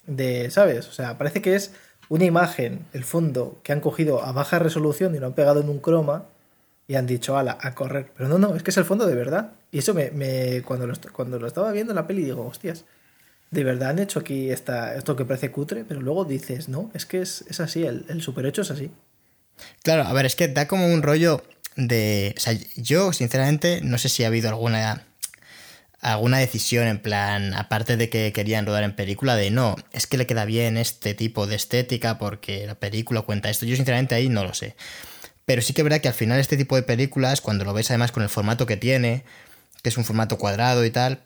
de, ¿sabes? O sea, parece que es una imagen, el fondo, que han cogido a baja resolución y lo han pegado en un croma y han dicho, ala, a correr. Pero no, no, es que es el fondo de verdad. Y eso me, me cuando, lo, cuando lo estaba viendo en la peli digo, hostias, de verdad han hecho aquí esta, esto que parece cutre, pero luego dices, no, es que es, es así, el, el Super 8 es así. Claro, a ver, es que da como un rollo de... O sea, yo sinceramente no sé si ha habido alguna alguna decisión en plan, aparte de que querían rodar en película, de no, es que le queda bien este tipo de estética porque la película cuenta esto. Yo sinceramente ahí no lo sé. Pero sí que verá que al final este tipo de películas, cuando lo ves además con el formato que tiene, que es un formato cuadrado y tal,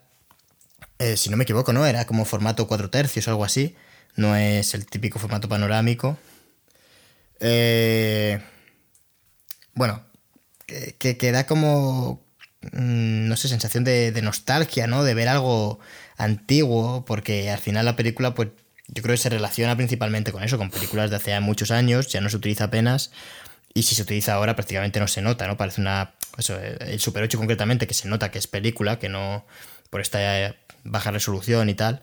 eh, si no me equivoco, ¿no? Era como formato 4 tercios o algo así. No es el típico formato panorámico. Eh, bueno, que, que, da como, mm, no sé, sensación de, de nostalgia, ¿no? De ver algo antiguo, porque al final la película, pues yo creo que se relaciona principalmente con eso, con películas de hace muchos años, ya no se utiliza apenas, y si se utiliza ahora prácticamente no se nota, ¿no? Parece una, el Super 8 concretamente, que se nota que es película, que no, por esta baja resolución y tal.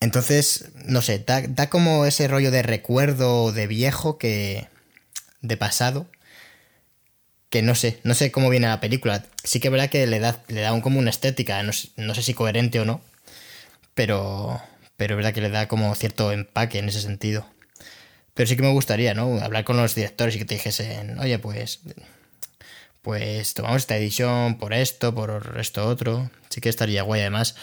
Entonces, no sé, da, como ese rollo de recuerdo de viejo que. de pasado. Que no sé, no sé cómo viene la película. Sí que es verdad que le da, le da un, como una estética, no, sé- no sé si coherente o no. Pero. Pero es verdad que le da como cierto empaque en ese sentido. Pero sí que me gustaría, ¿no? Hablar con los directores y que te dijesen, oye, pues. Pues tomamos esta edición por esto, por esto otro. Sí que estaría guay, además.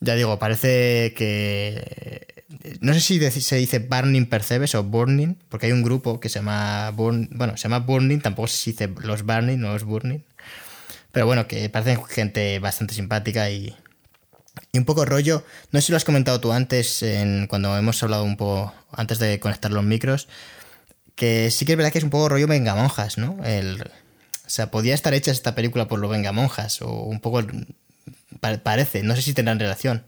Ya digo, parece que. No sé si se dice Burning Percebes o Burning, porque hay un grupo que se llama Burn, bueno, se llama Burning, tampoco si dice los Burning, no los Burning. Pero bueno, que parecen gente bastante simpática y, y un poco rollo. No sé si lo has comentado tú antes, cuando hemos hablado un poco antes de conectar los micros, que sí que es verdad que es un poco rollo Vengamonjas, ¿no? El, o sea, podía estar hecha esta película por los Vengamonjas, o un poco pa- parece, no sé si tendrán relación.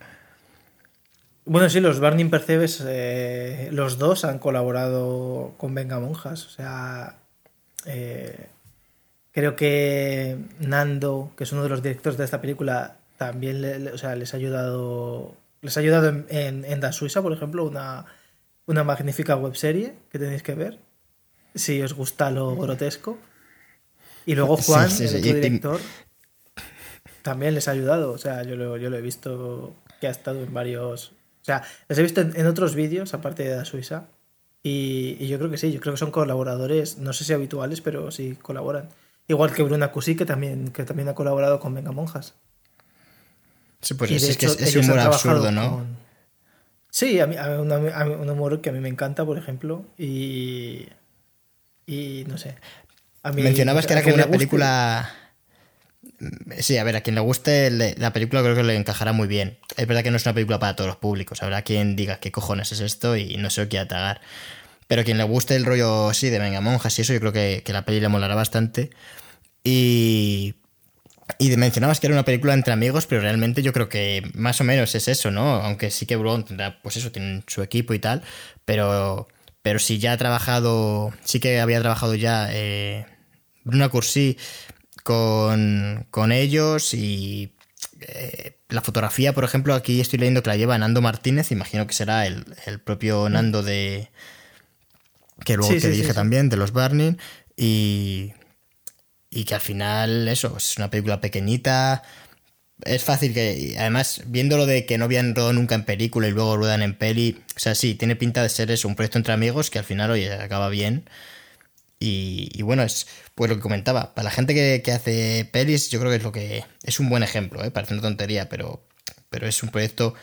Bueno, sí, los Burning Percebes, eh, los dos han colaborado con Venga Monjas. O sea, eh, creo que Nando, que es uno de los directores de esta película, también le- o sea, les ha ayudado. Les ha ayudado en, en, Suiza, por ejemplo, una, una magnífica webserie que tenéis que ver. Si os gusta lo grotesco. Y luego Sí, Juan, sí, el otro director, también les ha ayudado. O sea, yo lo, yo lo he visto que ha estado en varios. O sea, les he visto en, en otros vídeos, aparte de la Suiza. Y, y yo creo que sí, yo creo que son colaboradores, no sé si habituales, pero sí colaboran. Igual que Bruna Cusi, que también, que también ha colaborado con Venga Monjas. Sí, pues es, es que hecho, es, humor absurdo, ¿no? con- Sí, a mí, a mí- un humor que a mí me encanta, por ejemplo. Y. Y no sé. A mí- Mencionabas que era como una película. Sí, a ver, a quien le guste le- la película creo que le encajará muy bien. Es verdad que no es una película para todos los públicos. Habrá quien diga qué cojones es esto y no se lo quiera tragar. Pero a quien le guste el rollo, sí, de venga monjas y eso, yo creo que, que la peli le molará bastante. Y. Y mencionabas que era una película entre amigos, pero realmente yo creo que más o menos es eso, ¿no? Aunque sí que Bruno tendrá, pues eso, tienen su equipo y tal, pero, pero si ya ha trabajado, sí que había trabajado ya eh, Bruna Cursi con, con ellos y eh, la fotografía, por ejemplo, aquí estoy leyendo que la lleva Nando Martínez, imagino que será el, el propio Nando de... que luego Sí, que sí, sí, dirige sí. también, de los Burning, y, y que al final, eso, es una película pequeñita. Es fácil que, además, viéndolo de que no habían rodado nunca en película y luego ruedan en peli, o sea, sí, tiene pinta de ser eso, un proyecto entre amigos que al final, oye, acaba bien. Y, bueno, es pues lo que comentaba, para la gente que, que hace pelis, yo creo que es lo que es un buen ejemplo, ¿eh? parece una tontería, pero, pero es un proyecto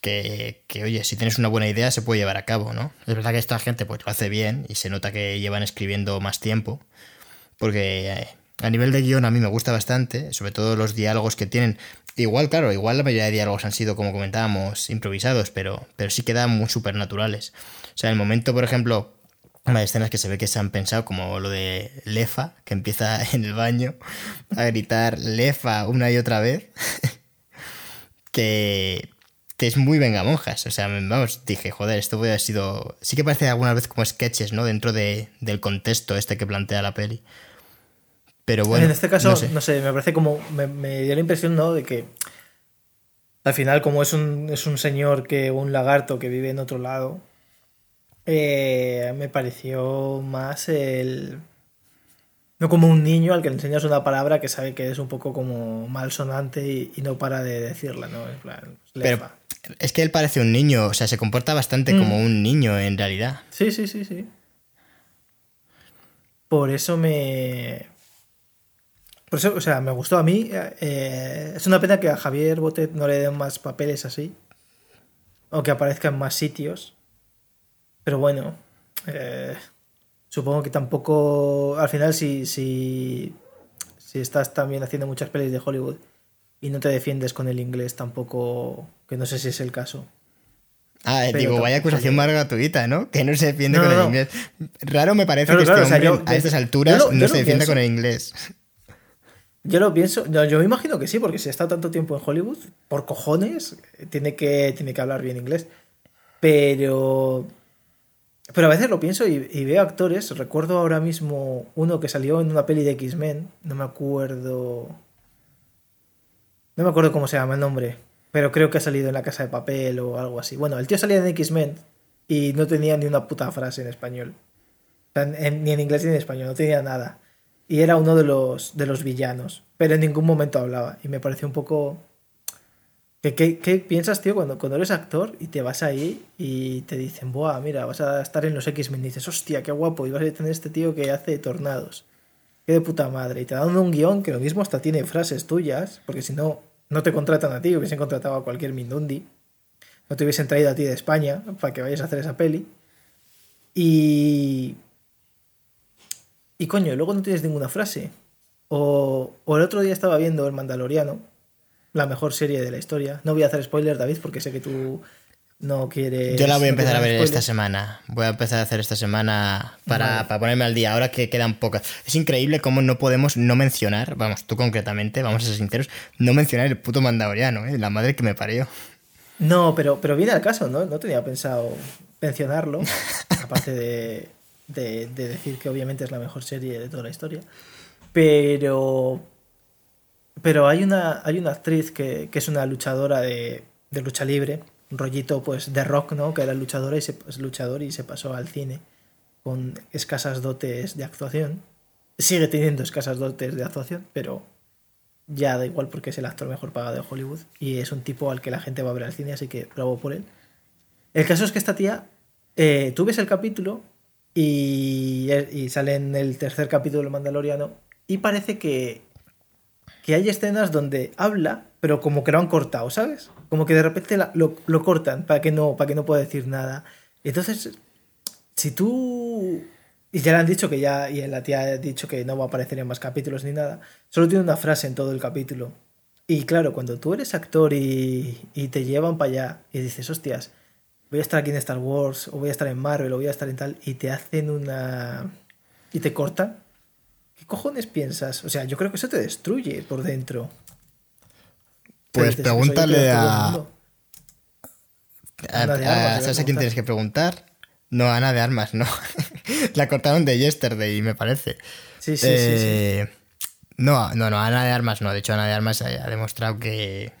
que, que, oye, si tienes una buena idea se puede llevar a cabo, ¿no? Es verdad que esta gente pues lo hace bien y se nota que llevan escribiendo más tiempo, porque eh, a nivel de guion a mí me gusta bastante, sobre todo los diálogos que tienen. Igual, claro, igual la mayoría de diálogos han sido, como comentábamos, improvisados, pero, pero sí quedan muy supernaturales. O sea, el momento, por ejemplo, hay escenas que se ve que se han pensado, como lo de Lefa, que empieza en el baño a gritar Lefa una y otra vez, que, que es muy vengamonjas. O sea, vamos, dije, joder, esto haber sido... Sí que parece alguna vez como sketches, ¿no? Dentro de, del contexto este que plantea la peli. Pero bueno. En este caso, no sé, me parece como. Me, dio la impresión, ¿no? De que. Al final, como es un, es un señor que. un lagarto que vive en otro lado. Eh, me pareció más el. No como un niño al que le enseñas una palabra que sabe que es un poco como malsonante y, y no para de decirla, ¿no? En plan, es que él parece un niño, o sea, se comporta bastante como mm. un niño en realidad. Sí, sí, sí, sí. Por eso me, por eso, o sea, me gustó a mí. Eh, es una pena que a Javier Botet no le den más papeles así. O que aparezca en más sitios. Pero bueno, eh, supongo que tampoco. Al final, si, si, si estás también haciendo muchas pelis de Hollywood y no te defiendes con el inglés, tampoco. Que no sé si es el caso. Ah, digo, vaya acusación más gratuita, ¿no? Que no se defiende con el inglés. Raro me parece que este hombre, a estas alturas no se defienda con el inglés. Yo lo pienso, yo, me imagino que sí, porque si estado tanto tiempo en Hollywood, por cojones, tiene que, tiene que hablar bien inglés. Pero. Pero a veces lo pienso y, veo actores. Recuerdo ahora mismo uno que salió en una peli de X-Men. No me acuerdo. No me acuerdo cómo se llama el nombre. Pero creo que ha salido en la casa de papel o algo así. Bueno, el tío salía en X-Men y no tenía ni una puta frase en español. ni en inglés ni en español, no tenía nada y era uno de los, de los villanos, pero en ningún momento hablaba y me pareció un poco... ¿Qué, qué, piensas, tío, cuando, cuando eres actor y te vas ahí y te dicen, buah, mira, vas a estar en los X-Men? dices, hostia, qué guapo, y vas a tener este tío que hace tornados. Qué de puta madre. Y te dan un guion que lo mismo hasta tiene frases tuyas, porque si no, no te contratan a ti, hubiesen contratado a cualquier Mindundi. No te hubiesen traído a ti de España para que vayas a hacer esa peli. Y y coño, luego no tienes ninguna frase. O, el otro día estaba viendo El Mandaloriano, la mejor serie de la historia. No voy a hacer spoiler, David, porque sé que tú no quieres. Yo la voy a empezar a ver esta semana. Voy a empezar a hacer esta semana para, ponerme al día. Ahora que quedan pocas. Es increíble cómo no podemos no mencionar, vamos, tú concretamente, vamos a ser sinceros, no mencionar el puto Mandaloriano, ¿eh? la madre que me parió. No, pero, pero viene al caso, ¿no? No tenía pensado mencionarlo. aparte de de, decir que obviamente es la mejor serie de toda la historia. Pero. Pero hay una, hay una actriz que, es una luchadora de, lucha libre, un rollito pues de rock, ¿no? Que era luchadora y se, luchador y se pasó al cine con escasas dotes de actuación. Sigue teniendo escasas dotes de actuación, pero ya da igual porque es el actor mejor pagado de Hollywood y es un tipo al que la gente va a ver al cine, así que bravo por él. El caso es que esta tía, eh, tú ves el capítulo y, sale en el tercer capítulo Mandaloriano. Y parece que, que hay escenas donde habla, pero como que lo han cortado, ¿sabes? Como que de repente lo, cortan para que, no, para que no pueda decir nada. Entonces, si tú. Y ya le han dicho que ya. Y la tía ha dicho que no va a aparecer en más capítulos ni nada. Solo tiene una frase en todo el capítulo. Y claro, cuando tú eres actor y, y te llevan para allá y dices, hostias, voy a estar aquí en Star Wars, o voy a estar en Marvel, o voy a estar en tal, y te hacen una... y te cortan. ¿Qué cojones piensas? O sea, yo creo que eso te destruye por dentro. Pues pregúntale a... ¿Sabes a quién tienes que preguntar? No, a Ana de Armas, no. La cortaron de Yesterday, me parece. Sí, sí, sí, eh, No, no, no, Ana de Armas no. De hecho, Ana de Armas ha demostrado que,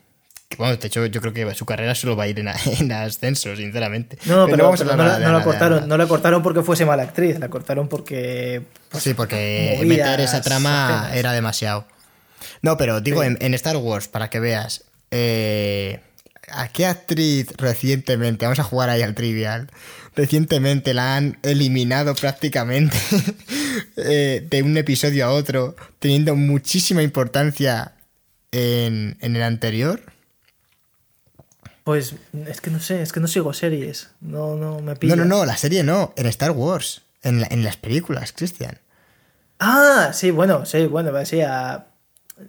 bueno, de hecho, yo creo que su carrera solo va a ir en, ascenso, sinceramente. No, pero, no, la, cortaron, no la cortaron porque fuese mala actriz, la cortaron porque. Pues, sí, porque meter esa trama era demasiado. No, pero digo, en, Star Wars, para que veas. Eh, ¿A qué actriz recientemente, vamos a jugar ahí al trivial, recientemente la han eliminado prácticamente eh, de un episodio a otro, teniendo muchísima importancia en, en el anterior? Pues es que no sé, es que no sigo series. No, no me. No, no, no, la serie no, en Star Wars, en, la- en las películas, Cristian. Ah, sí, bueno, sí, bueno, sí, a-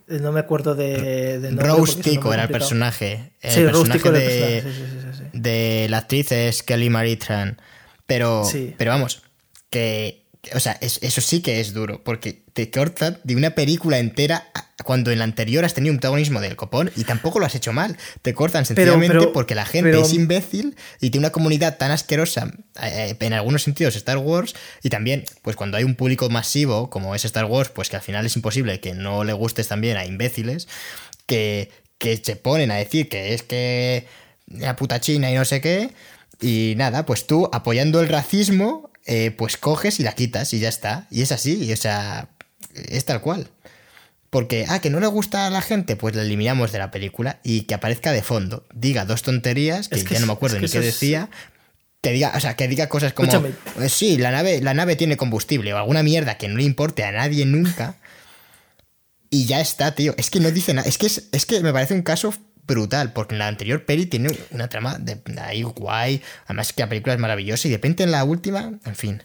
no me acuerdo de, nombre Rose Tico era el personaje. El Sí, Rose personaje Tico era el de, personaje, sí, sí, sí, de la actriz es Kelly Marie Tran. Pero, pero vamos, que. O sea, es- eso sí que es duro, porque te cortan de una película entera cuando en la anterior has tenido un protagonismo del copón y tampoco lo has hecho mal. Te cortan Pero- sencillamente pero- porque la gente pero- es imbécil y tiene una comunidad tan asquerosa, eh, en algunos sentidos, Star Wars, y también, pues cuando hay un público masivo como es Star Wars, pues que al final es imposible que no le gustes también a imbéciles, que, que se ponen a decir que es que la puta China y no sé qué. Y nada, pues tú apoyando el racismo, eh, pues coges y la quitas y ya está. Y es así, y, o sea, es tal cual. Porque, ah, que no le gusta a la gente, pues la eliminamos de la película y que aparezca de fondo. Diga dos tonterías, que, Es que ya no me acuerdo es ni qué es- decía. Que diga, o sea, que diga cosas como. Escúchame. "Eh, Sí, la nave, la nave tiene combustible o alguna mierda que no le importe a nadie nunca. Y ya está, tío. Es que no dice nada. Es que, es, es que me parece un caso brutal, porque en la anterior peli tiene una trama de ahí guay. Además que la película es maravillosa y de repente en la última, en fin.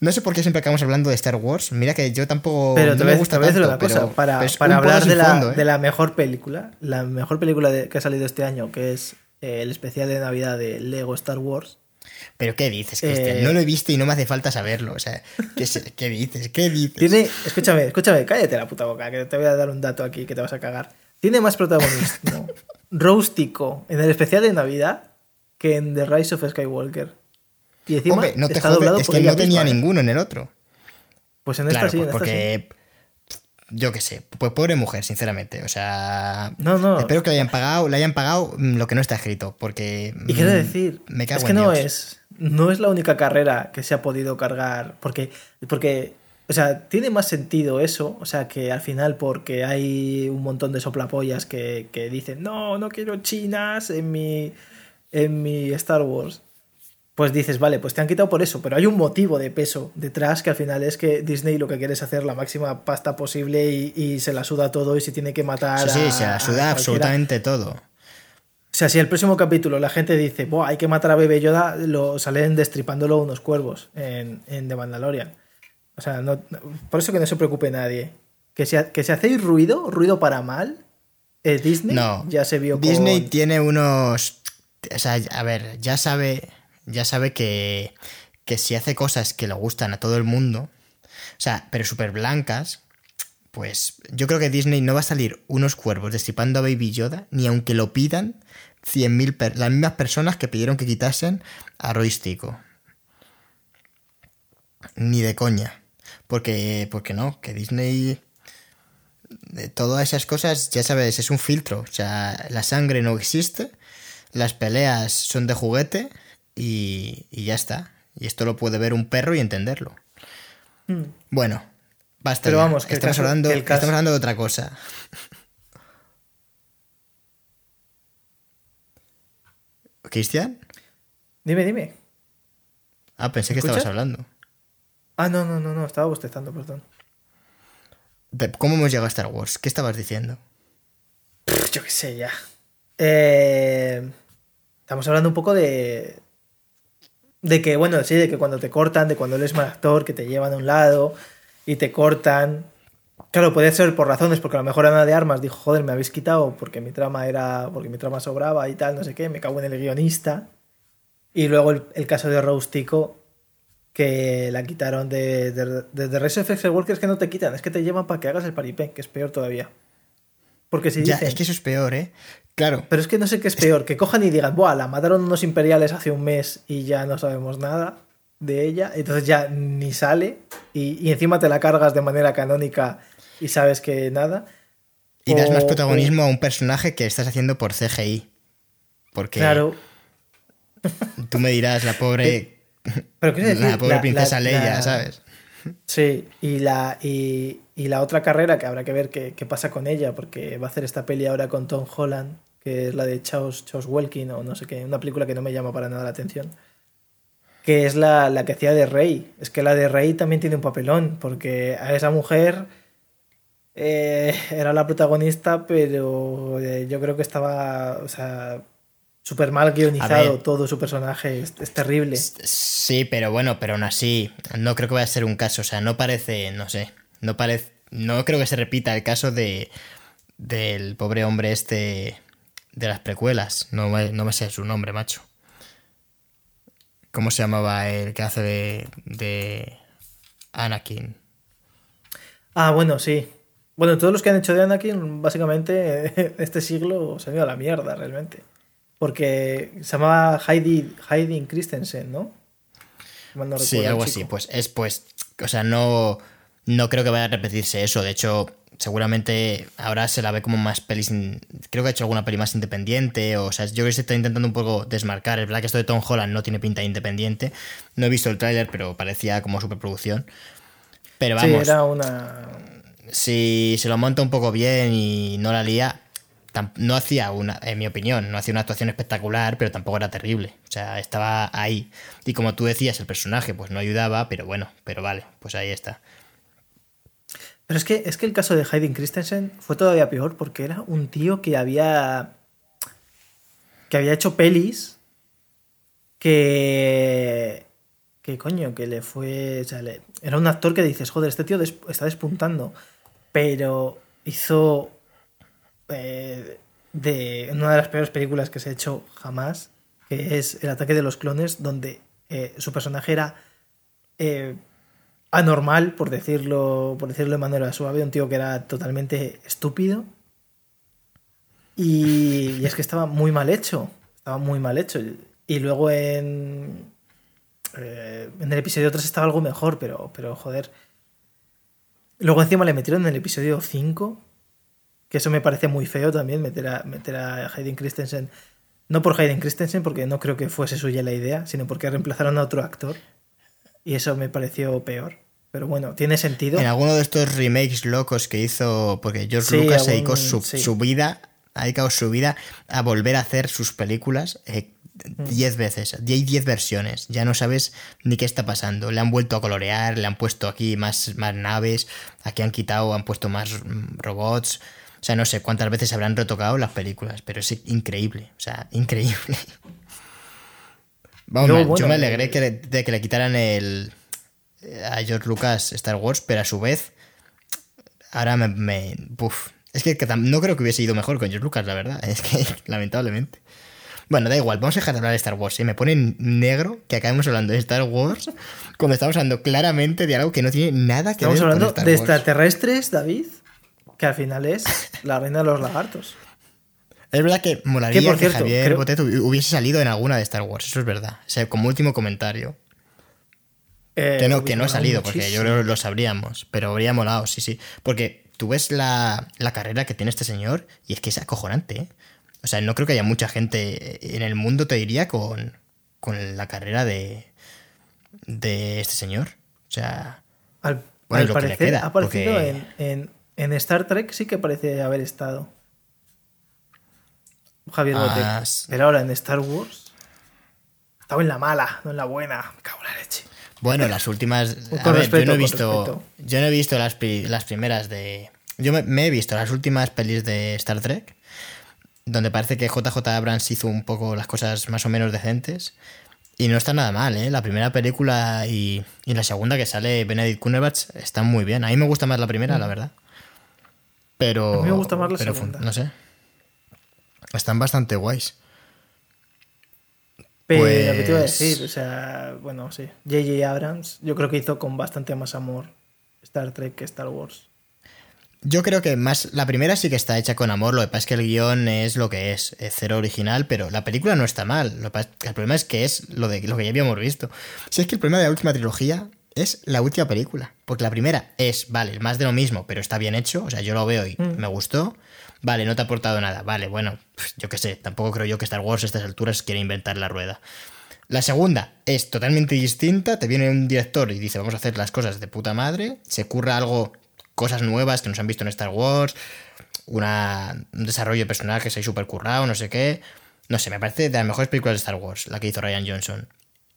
No sé por qué siempre acabamos hablando de Star Wars. Mira que yo tampoco Pero no me a- gusta tanto, una cosa, pero- para, pero para hablar de la, fondo, ¿eh? de la mejor película, la mejor película de- que ha salido este año, que es eh, el especial de Navidad de Lego Star Wars. Pero ¿qué dices, Cristian? Eh, No lo he visto y no me hace falta saberlo. O sea, ¿qué, dices? ¿Qué dices? Tiene, escúchame, escúchame, cállate la puta boca, que te voy a dar un dato aquí que te vas a cagar. Tiene más protagonismo Rostico en el especial de Navidad que en The Rise of Skywalker. Y encima Hombre, no te está jodes, doblado es por que no tenía misma, ninguno en el otro. Pues en esta Claro, sí, en sí. porque. Yo qué sé, pues pobre mujer, sinceramente. O sea. No, no. Espero que le hayan pagado, le hayan pagado mm, lo que no está escrito. Porque. Y quiero mm, decir, me cago es que en no Dios. es, no es la única carrera que se ha podido cargar, porque, porque, o sea, tiene más sentido eso, o sea, que al final porque hay un montón de soplapollas que, que dicen, no, no quiero chinas en mi, en mi Star Wars. Pues dices, vale, pues te han quitado por eso, pero hay un motivo de peso detrás que al final es que Disney lo que quiere es hacer la máxima pasta posible y, y se la suda todo y si tiene que matar Sí, sí, a- se la suda absolutamente todo. o sea, si el próximo capítulo la gente dice, Buah, hay que matar a Bebe Yoda, lo salen destripándolo unos cuervos en, en The Mandalorian. O sea, no, por eso que no se preocupe nadie. Que si, que si hacéis ruido, ruido para mal, eh, Disney No. ya se vio Disney con... tiene unos. O sea, a ver, ya sabe. Ya sabe que. Que si hace cosas que le gustan a todo el mundo. O sea, pero súper blancas. Pues yo creo que Disney no va a salir unos cuervos destripando a Baby Yoda, ni aunque lo pidan 100.000 per- las mismas personas que pidieron que quitasen a Roy Stico. Ni de coña. Porque, porque no, que Disney de todas esas cosas, ya sabes, es un filtro. O sea, la sangre no existe, las peleas son de juguete y, y ya está. Y esto lo puede ver un perro y entenderlo. Mm. Bueno, basta. Pero ya. vamos, que estamos, caso- hablando, que el caso- estamos hablando de otra cosa. ¿Cristian? Dime, dime. Ah, pensé que estabas hablando. Ah, no, no, no, no, estaba bostezando, perdón. ¿Cómo hemos llegado a Star Wars? ¿Qué estabas diciendo? Pff, Yo qué sé, ya. Eh, estamos hablando un poco de. De que, bueno, sí, de que cuando te cortan, de cuando eres mal actor, que te llevan a un lado y te cortan. Claro, puede ser por razones, porque a lo mejor Ana de Armas dijo, joder, me habéis quitado porque mi trama era. porque mi trama sobraba y tal, no sé qué, me cago en el guionista. Y luego el, el caso de Roustico, que la quitaron de, de, de, de of Skywalker, es que no te quitan, es que te llevan para que hagas el paripé, que es peor todavía. Porque si ya, dicen, es que eso es peor, ¿eh? Claro. pero es que no sé qué es peor, que cojan y digan, Buah, la mataron unos imperiales hace un mes y ya no sabemos nada de ella, entonces ya ni sale y, y encima te la cargas de manera canónica y sabes que nada. Y das más protagonismo a un personaje que estás haciendo por CGI. Porque Claro, tú me dirás, la pobre. pero quiero decir, la pobre la- princesa la- Leia, la- ¿sabes? Sí, y la, y, y la otra carrera que habrá que ver qué, qué pasa con ella, porque va a hacer esta peli ahora con Tom Holland, que es la de Charles, Charles Welkin o no sé qué, una película que no me llama para nada la atención. Que es la, la que hacía de Rey. Es que la de Rey también tiene un papelón, porque a esa mujer eh, era la protagonista, pero eh, yo creo que estaba, o sea, súper mal guionizado todo su personaje, es, terrible. Sí, pero bueno, pero aún así, no creo que vaya a ser un caso, o sea, no parece, no sé, no parece, no creo que se repita el caso de del pobre hombre este de las precuelas, no me, no me sé su nombre, macho. ¿Cómo se llamaba el que hace de, de Anakin? Ah, bueno, sí. Bueno, todos los que han hecho de Anakin, básicamente, este siglo se han ido a la mierda, realmente. Porque se llamaba Heidi, Heidi Christensen, ¿no? sí, algo así. Pues es pues. O sea, no. No creo que vaya a repetirse eso. De hecho, seguramente ahora se la ve como más pelis. Creo que ha hecho alguna peli más independiente. O, sea, yo creo que se está intentando un poco desmarcar. Es verdad que esto de Tom Holland no tiene pinta de independiente. No he visto el tráiler, pero parecía como superproducción. Pero vamos. Sí, era una. Si se lo monta un poco bien y no la lía, no hacía una, en mi opinión, no hacía una actuación espectacular, pero tampoco era terrible. O sea, estaba ahí. Y como tú decías, el personaje pues no ayudaba, pero bueno, pero vale, pues ahí está. Pero es que, es que el caso de Hayden Christensen fue todavía peor porque era un tío que había. que había hecho pelis que. que coño, que le fue. era un actor que dices, joder, este tío está despuntando. Pero hizo eh, de una de las peores películas que se ha hecho jamás, que es El ataque de los clones, donde eh, su personaje era eh, anormal, por decirlo, por decirlo de manera suave, un tío que era totalmente estúpido. Y, es que estaba muy mal hecho, estaba muy mal hecho. Y luego en, en el episodio 3 estaba algo mejor, pero, pero joder. Luego encima le metieron en el episodio 5 que eso me parece muy feo también, meter a, meter a Hayden Christensen. No por Hayden Christensen, porque no creo que fuese suya la idea, sino porque reemplazaron a otro actor. Y eso me pareció peor. Pero bueno, tiene sentido. En alguno de estos remakes locos que hizo, porque George Lucas dedicó su, vida, ha dedicado su vida a volver a hacer sus películas 10 eh, mm. veces. Hay 10 versiones. Ya no sabes ni qué está pasando. Le han vuelto a colorear, le han puesto aquí más, más naves, aquí han quitado, han puesto más mm, robots. O sea, no sé cuántas veces habrán retocado las películas, pero es increíble. O sea, increíble. Vamos, yo me alegré eh, de que le quitaran el a George Lucas Star Wars, pero a su vez, ahora me. Es que, no creo que hubiese ido mejor con George Lucas, la verdad. Es que, lamentablemente. Bueno, da igual, vamos a dejar de hablar de Star Wars. ¿eh? Me pone negro que acabemos hablando de Star Wars cuando estamos hablando claramente de algo que no tiene nada que ver con Estamos hablando de extraterrestres, David que al final es la reina de los lagartos. Es verdad que molaría que, Javier Botet hubiese salido en alguna de Star Wars, eso es verdad. O sea, como último comentario. Eh, que no, que no ha salido, porque yo creo que lo sabríamos, pero habría molado, sí, sí. Porque tú ves la, carrera que tiene este señor y es que es acojonante, ¿eh? O sea, no creo que haya mucha gente en el mundo, te diría, con, con la carrera de, de este señor. O sea, al, parecer ha aparecido en en Star Trek sí que parece haber estado. Javier ah, Pero ahora en Star Wars. Estaba en la mala, no en la buena. Me cago en la leche. Bueno, las últimas. A ver, yo no he visto. Yo no he visto las, las primeras de. Yo me, he visto las últimas pelis de Star Trek. Donde parece que JJ Abrams hizo un poco las cosas más o menos decentes. Y no está nada mal, ¿eh? La primera película y, y la segunda que sale Benedict Cumberbatch están muy bien. A mí me gusta más la primera, mm. la verdad. Pero. A mí me gusta más la segunda. No sé. Están bastante guays. Pero pues... ¿qué te iba a decir? O sea, bueno, sí. J.J. Abrams, yo creo que hizo con bastante más amor Star Trek que Star Wars. Yo creo que más. La primera sí que está hecha con amor. Lo que pasa es que el guion es lo que es. Es cero original, pero la película no está mal. el problema es que es lo, de, lo que ya habíamos visto. Si es que el problema de la última trilogía es la última película. Porque la primera es, vale, más de lo mismo, pero está bien hecho. O sea, yo lo veo y mm. me gustó. Vale, no te ha aportado nada. Vale, bueno, yo qué sé. Tampoco creo yo que Star Wars a estas alturas quiera inventar la rueda. La segunda es totalmente distinta. Te viene un director y dice, vamos a hacer las cosas de puta madre. Se curra algo, cosas nuevas que nos han visto en Star Wars. Una, un desarrollo de personajes ahí súper currado, no sé qué. No sé, me parece de las mejores películas de Star Wars, la que hizo Ryan Johnson.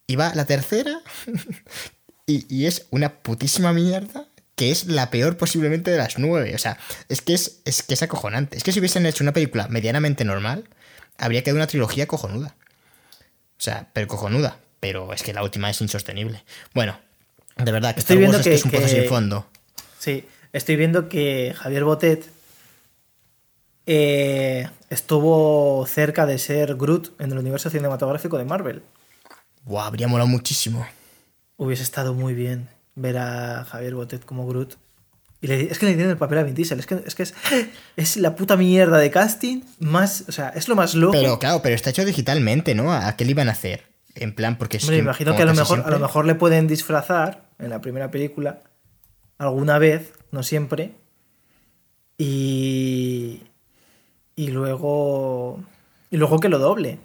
Y va la tercera, y, es una putísima mierda que es la peor posiblemente de las nueve. O sea, es que es, es que es acojonante. Es que si hubiesen hecho una película medianamente normal, habría quedado una trilogía cojonuda. O sea, pero cojonuda. Pero es que la última es insostenible. Bueno, de verdad, que Estoy Star viendo Wars que- es un pozo sin fondo. Sí, estoy viendo que Javier Botet eh, estuvo cerca de ser Groot en el universo cinematográfico de Marvel. Buah, habría molado muchísimo. Hubiese estado muy bien ver a Javier Botet como Groot. Y le- es que le dieron el papel a Vin Diesel. Es que, es, que es, es la puta mierda de casting más. O sea, es lo más loco. Pero claro, pero está hecho digitalmente, ¿no? ¿A qué le iban a hacer? En plan, porque es que imagino que a lo, mejor, a lo mejor le pueden disfrazar en la primera película alguna vez, no siempre. Y. Y luego. Y luego que lo doble.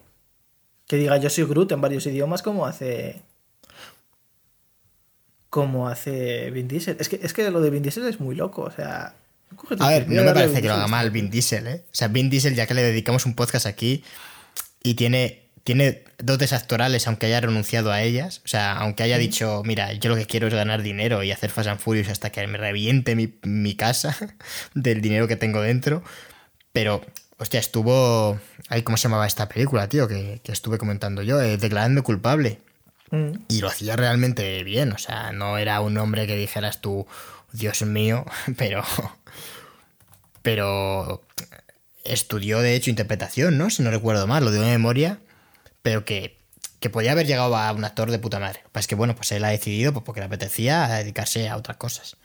Que diga yo soy Groot en varios idiomas como hace. Como hace Vin Diesel. Es que, es que lo de Vin Diesel es muy loco. O sea. A ver, no me parece que lo haga mal Vin Diesel, ¿eh? O sea, Vin Diesel, ya que le dedicamos un podcast aquí y tiene, tiene dotes actorales, aunque haya renunciado a ellas, o sea, aunque haya dicho, mira, yo lo que quiero es ganar dinero y hacer Fast and Furious hasta que me reviente mi, mi casa del dinero que tengo dentro, pero, hostia, estuvo... Ay, ¿Cómo se llamaba esta película, tío? Que, que estuve comentando yo, eh, Declarando culpable. Mm. Y lo hacía realmente bien, o sea, no era un hombre que dijeras tú, Dios mío, pero. Pero. Estudió de hecho interpretación, ¿no? Si no recuerdo mal, lo digo de memoria, pero que, que podía haber llegado a un actor de puta madre. Lo que bueno, pues él ha decidido, pues porque le apetecía, dedicarse a otras cosas.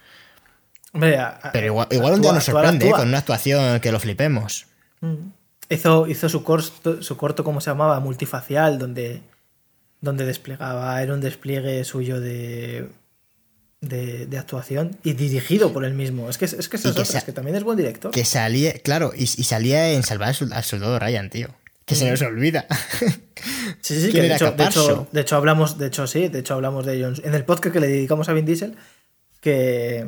Hombre, a- a- Pero igual, igual un día nos sorprende, ¿eh? con una actuación que lo flipemos. Mm. Hizo, hizo su corto, su corto, ¿cómo se llamaba? Multifacial, donde, donde desplegaba, era un despliegue suyo de, de, de actuación y dirigido por él mismo. Es que, es que eso Y es que otra, sa- es que también es buen director. Que salía, claro, y, y salía en Salvar al Sol- al Soldado Ryan, tío. Que se nos olvida. Sí, sí, sí, ¿Quién que de era hecho, de, hecho, de hecho hablamos, de hecho sí, de hecho hablamos de ellos en el podcast que le dedicamos a Vin Diesel, que,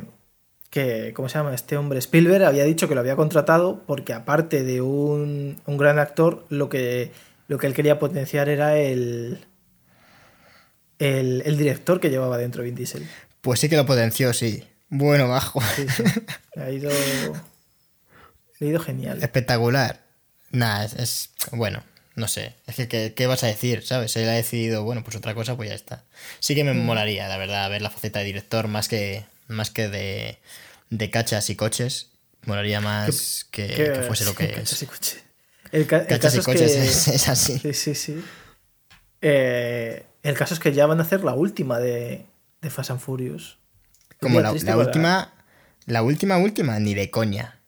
que ¿cómo se llama? Este hombre Spielberg había dicho que lo había contratado porque aparte de un, un gran actor, lo que, lo que él quería potenciar era el, el, el director que llevaba dentro Vin Diesel. Pues sí que lo potenció, sí. Bueno, bajo. Sí, ha ido, le ha ido genial. Espectacular. Nada, es, es- Bueno, no sé. Es que, ¿qué, qué vas a decir? ¿Sabes? Él ha decidido, bueno, pues otra cosa, pues ya está. Sí que me Mm. molaría, la verdad, ver la faceta de director más que, más que de, de cachas y coches. Molaría más que, Que- que fuese lo que cachas es. y coche. El, ca- el Cachas caso y es coches que- es, es así. Sí, sí, sí. Eh, el caso es que ya van a hacer la última de, de Fast and Furious. Como la, última, la última, última, ni de coña.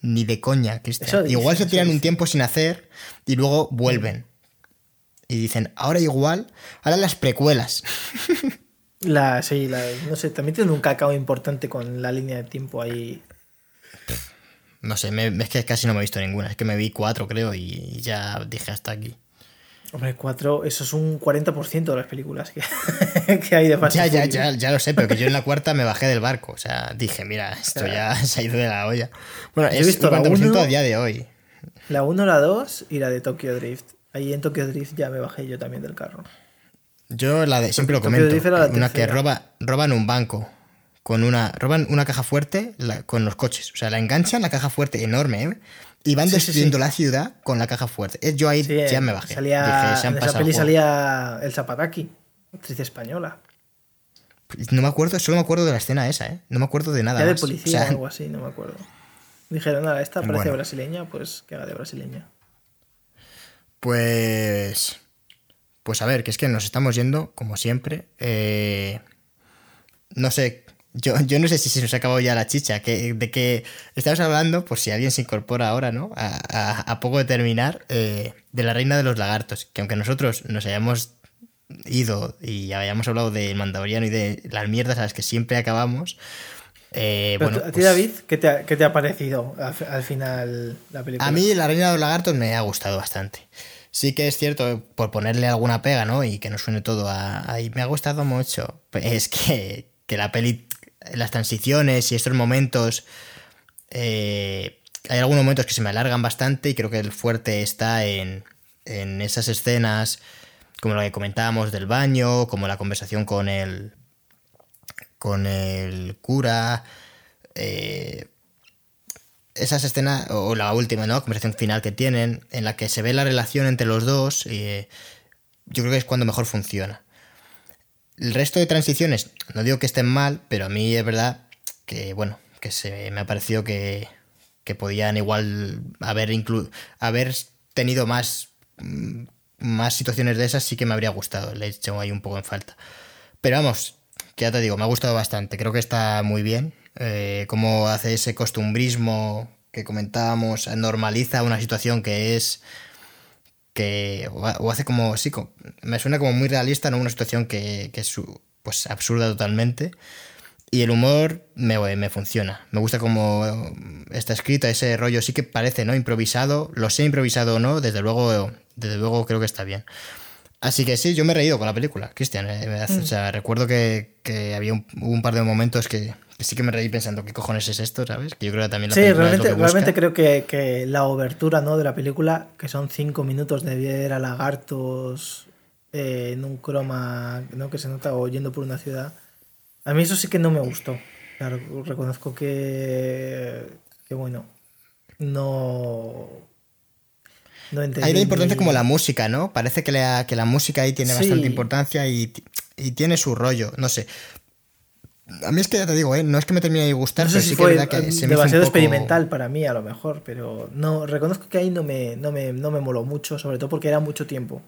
Ni de coña, Cristian. Igual se tiran un tiempo sin hacer y luego vuelven. Y dicen, ahora igual, ahora las precuelas. La, sí, la, no sé, también tiene un cacao importante con la línea de tiempo ahí. No sé, me- es que casi no me he visto ninguna. Es que me vi cuatro, creo, y ya dije hasta aquí. Hombre, cuatro, eso es un 40% de las películas que, que hay de Fast Ya, ya, ya, ya lo sé, pero que yo en la cuarta me bajé del barco. O sea, dije, mira, esto ya se ha ido de la olla. Bueno, Yo he visto la 50% uno. a día de hoy. La 1, la 2 y la de Tokyo Drift. Ahí en Tokyo Drift ya me bajé yo también del carro. Yo la de, siempre lo Tokyo comento. Drift era la Una que roba, roban un banco con una. Roban una caja fuerte la- con los coches. O sea, la enganchan la caja fuerte enorme, ¿eh? Y van Sí, destruyendo sí. la ciudad con la caja fuerte. Eh, Yo ahí ya eh, me bajé. Salía, Dije, se han en esa peli salía el Zapataki, actriz española. No me acuerdo, solo me acuerdo de la escena esa, ¿eh? No me acuerdo de nada. Ya de policía O sea, o algo así, no me acuerdo. Dijeron, nada, esta parece Bueno. brasileña, pues que haga de brasileña. Pues. Pues a ver, que es que nos estamos yendo, como siempre. Eh, no sé. Yo, yo no sé si se nos ha acabado ya la chicha. Que, de que estamos hablando, por si alguien se incorpora ahora, ¿no? A, a- a poco de terminar, eh, de la reina de los lagartos. Que aunque nosotros nos hayamos ido y hayamos hablado del Mandaloriano y de las mierdas a las que siempre acabamos. eh, bueno, tú- a ti, pues- David, ¿qué te ha, qué te ha parecido al, al final la película? A mí la Reina de los Lagartos me ha gustado bastante. Sí que es cierto, por ponerle alguna pega, ¿no? Y que no suene todo a... Ay, me ha gustado mucho. Pues es que, que la peli, las transiciones y estos momentos... eh, hay algunos momentos que se me alargan bastante y creo que el fuerte está en, en esas escenas, como lo que comentábamos del baño, como la conversación con el, con el cura. eh, esas escenas, o la última, ¿no? Conversación final que tienen, en la que se ve la relación entre los dos, y yo creo que es cuando mejor funciona. El resto de transiciones, no digo que estén mal, pero a mí es verdad que, bueno, que se me ha parecido que, que podían igual haber, haber tenido más, mm, más situaciones de esas, sí que me habría gustado. Le he hecho ahí un poco en falta. Pero vamos, que ya te digo, me ha gustado bastante. Creo que está muy bien. Eh, cómo hace ese costumbrismo que comentábamos, normaliza una situación que es que o hace como sí me suena como muy realista no una situación que, que es pues absurda totalmente y el humor me, me funciona. Me gusta cómo está escrito, ese rollo sí que parece, ¿no? Improvisado. Lo sé improvisado o no, desde luego, desde luego creo que está bien. Así que sí, yo me he reído con la película, Cristian. Eh, o sea, mm. recuerdo que, había un, un, par de momentos que, sí que me reí pensando, ¿qué cojones es esto? ¿Sabes? Que yo creo que también la Sí, realmente, realmente creo que, que, la obertura ¿no? de la película, que son cinco minutos de ver a lagartos eh, en un croma ¿no? que se nota oyendo por una ciudad, a mí eso sí que no me gustó. Claro, reconozco que, que bueno, no... No Hay una importancia como la música, ¿no? Parece que la, que la música ahí tiene bastante importancia y, y, tiene su rollo, no sé. A mí es que ya te digo, ¿eh? no es que me termine de gustar, no pero sí que que se demasiado experimental para mí a lo mejor, pero no reconozco que ahí no me, no me, no me moló mucho, sobre todo porque era mucho tiempo.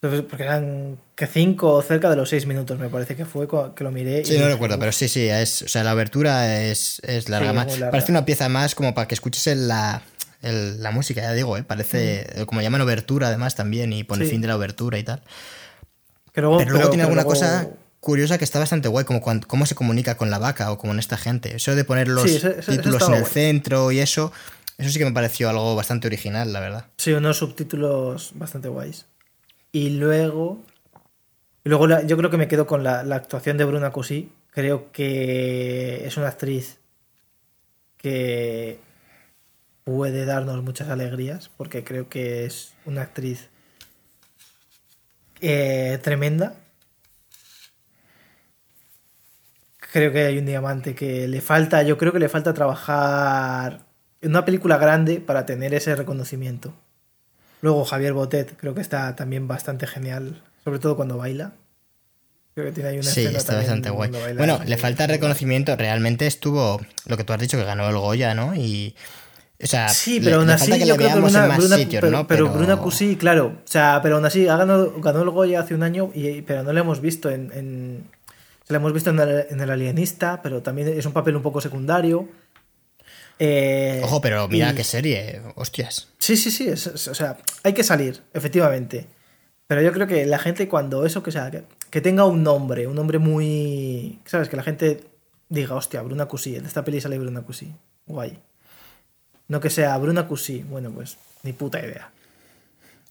Porque eran que cinco o cerca de los seis minutos, me parece que fue que lo miré. Sí, no recuerdo, pero sí, sí, es, o sea, la abertura es, es larga. Parece una pieza más como para que escuches la, la música, ya digo, ¿eh? parece, mm. como llaman obertura además también, y pone el fin de la obertura y tal. Pero, luego tiene alguna cosa curiosa que está bastante guay, como cómo se comunica con la vaca o con esta gente. Eso de poner los títulos en el centro y eso, eso sí que me pareció algo bastante original, la verdad. Sí, unos subtítulos bastante guays. Y luego. Y luego yo creo que me quedo con la, actuación de Bruna Cosí. Creo que es una actriz que puede darnos muchas alegrías, porque creo que es una actriz eh, tremenda. Creo que hay un diamante que le falta, yo creo que le falta trabajar en una película grande para tener ese reconocimiento. Luego Javier Botet creo que está también bastante genial, sobre todo cuando baila. Creo que tiene ahí una Sí, está bastante guay. Bueno, le falta reconocimiento. Realmente estuvo lo que tú has dicho, que ganó el Goya, ¿no? Y. O sea, sí, pero aún así yo creo que Bruna, pero, pero, Bruna Cusí, claro. O sea, pero aún así ha ganado, ganó el Goya hace un año, y, pero no le hemos visto en. en se hemos visto en el, en el, Alienista, pero también es un papel un poco secundario. Eh, Ojo, pero mira qué serie, hostias. Sí, sí, sí, o sea, hay que salir, efectivamente. Pero yo creo que la gente cuando eso, que sea, que, tenga un nombre, un nombre muy... ¿Sabes? Que la gente diga, hostia, Bruna Cusí, de esta peli sale Bruna Cusí, guay. No que sea Bruna Cusí, bueno, pues ni puta idea.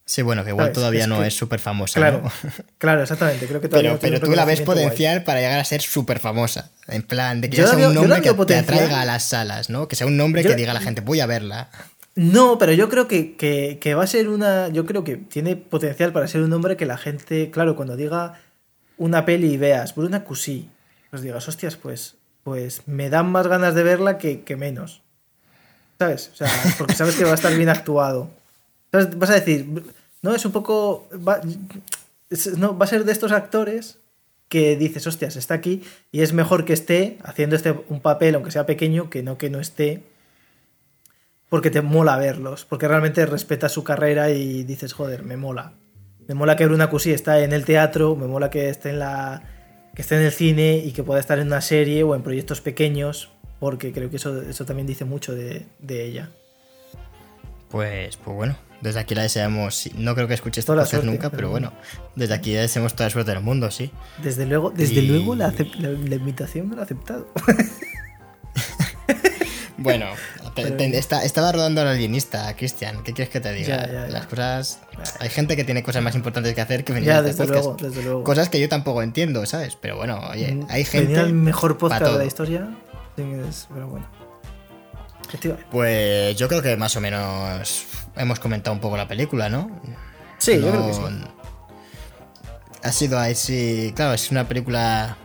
Sí, bueno, que igual todavía no es súper famosa. Claro, claro, exactamente. Creo que pero, pero tú la ves potencial para llegar a ser súper famosa. En plan, de que sea un nombre que te atraiga a las salas, ¿no? Que sea un nombre que diga a la gente, voy a verla. No, pero yo creo que, que, va a ser una. Yo creo que tiene potencial para ser un nombre que la gente, claro, cuando diga una peli y veas Bruna Cusí, pues digas, hostias, pues, pues me dan más ganas de verla que, que menos. ¿Sabes? O sea, porque sabes que va a estar bien actuado. Vas a decir, no, es un poco. Va, no, va a ser de estos actores que dices, hostias, está aquí y es mejor que esté haciendo este un papel, aunque sea pequeño, que no que no esté. Porque te mola verlos, porque realmente respeta su carrera y dices, joder, me mola. Me mola que Bruna Cusí está en el teatro, me mola que esté en la que esté en el cine y que pueda estar en una serie o en proyectos pequeños, porque creo que eso, eso también dice mucho de, de ella. Pues, pues bueno, desde aquí la deseamos. No creo que escuche esto podcast nunca, pero bueno, desde aquí le deseamos toda la suerte del mundo, sí. Desde luego, desde luego la, invitación me la ha aceptado. bueno, estaba rodando al alienista, Cristian. ¿Qué quieres que te diga? Las cosas. Hay gente que tiene cosas más importantes que hacer que venir a este desde Luego, desde luego. Cosas que yo tampoco entiendo, ¿sabes? Pero bueno, oye, mm, hay gente. el mejor podcast de la historia. Pero bueno. Pues yo creo que más o menos hemos comentado un poco la película, ¿no? Sí, yo creo que sí. Ha sido ahí, sí. Claro, es una película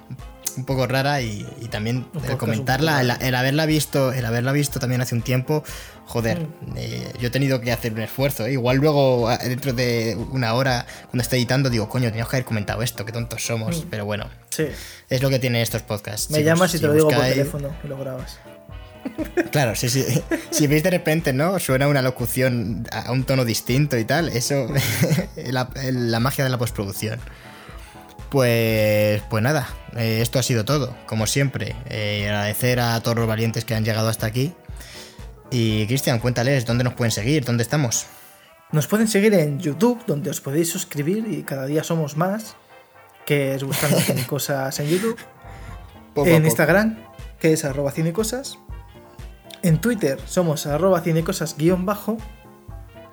un poco rara y, y también el comentarla, el, haberla visto, el haberla visto también hace un tiempo, joder, Mm. eh, yo he tenido que hacer un esfuerzo. ¿eh? Igual luego, dentro de una hora, cuando esté editando, digo, coño, teníamos que haber comentado esto, qué tontos somos. Mm. Pero bueno, Sí. es lo que tienen estos podcasts. Me llamas y Si te lo digo por teléfono y lo grabas. Claro, sí, sí. Si veis de repente, ¿no? Suena una locución a un tono distinto y tal, eso, la, la magia de la postproducción. Pues, pues nada, eh, esto ha sido todo, como siempre. Eh, agradecer a todos los valientes que han llegado hasta aquí. Y Cristian, cuéntales dónde nos pueden seguir, dónde estamos. Nos pueden seguir en YouTube, donde os podéis suscribir y cada día somos más. Que es buscando cosas en YouTube. Poco en. Instagram, que es arroba cinecosas. En Twitter somos arroba cinecosas guion bajo.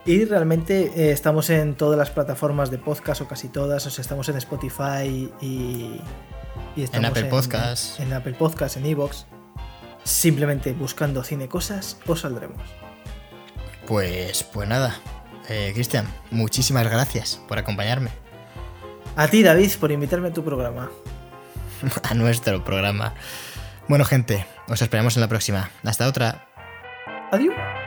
Y realmente eh, estamos en todas las plataformas de podcast o casi todas. O sea, estamos en Spotify y, y estamos Apple Podcasts. En, Apple Podcasts, en Evox. Simplemente buscando cinecosas os saldremos. Pues, pues nada. Eh, Cristian, muchísimas gracias por acompañarme A ti, David, por invitarme a tu programa. a nuestro programa. Bueno, gente, os esperamos en la próxima. Hasta otra. Adiós.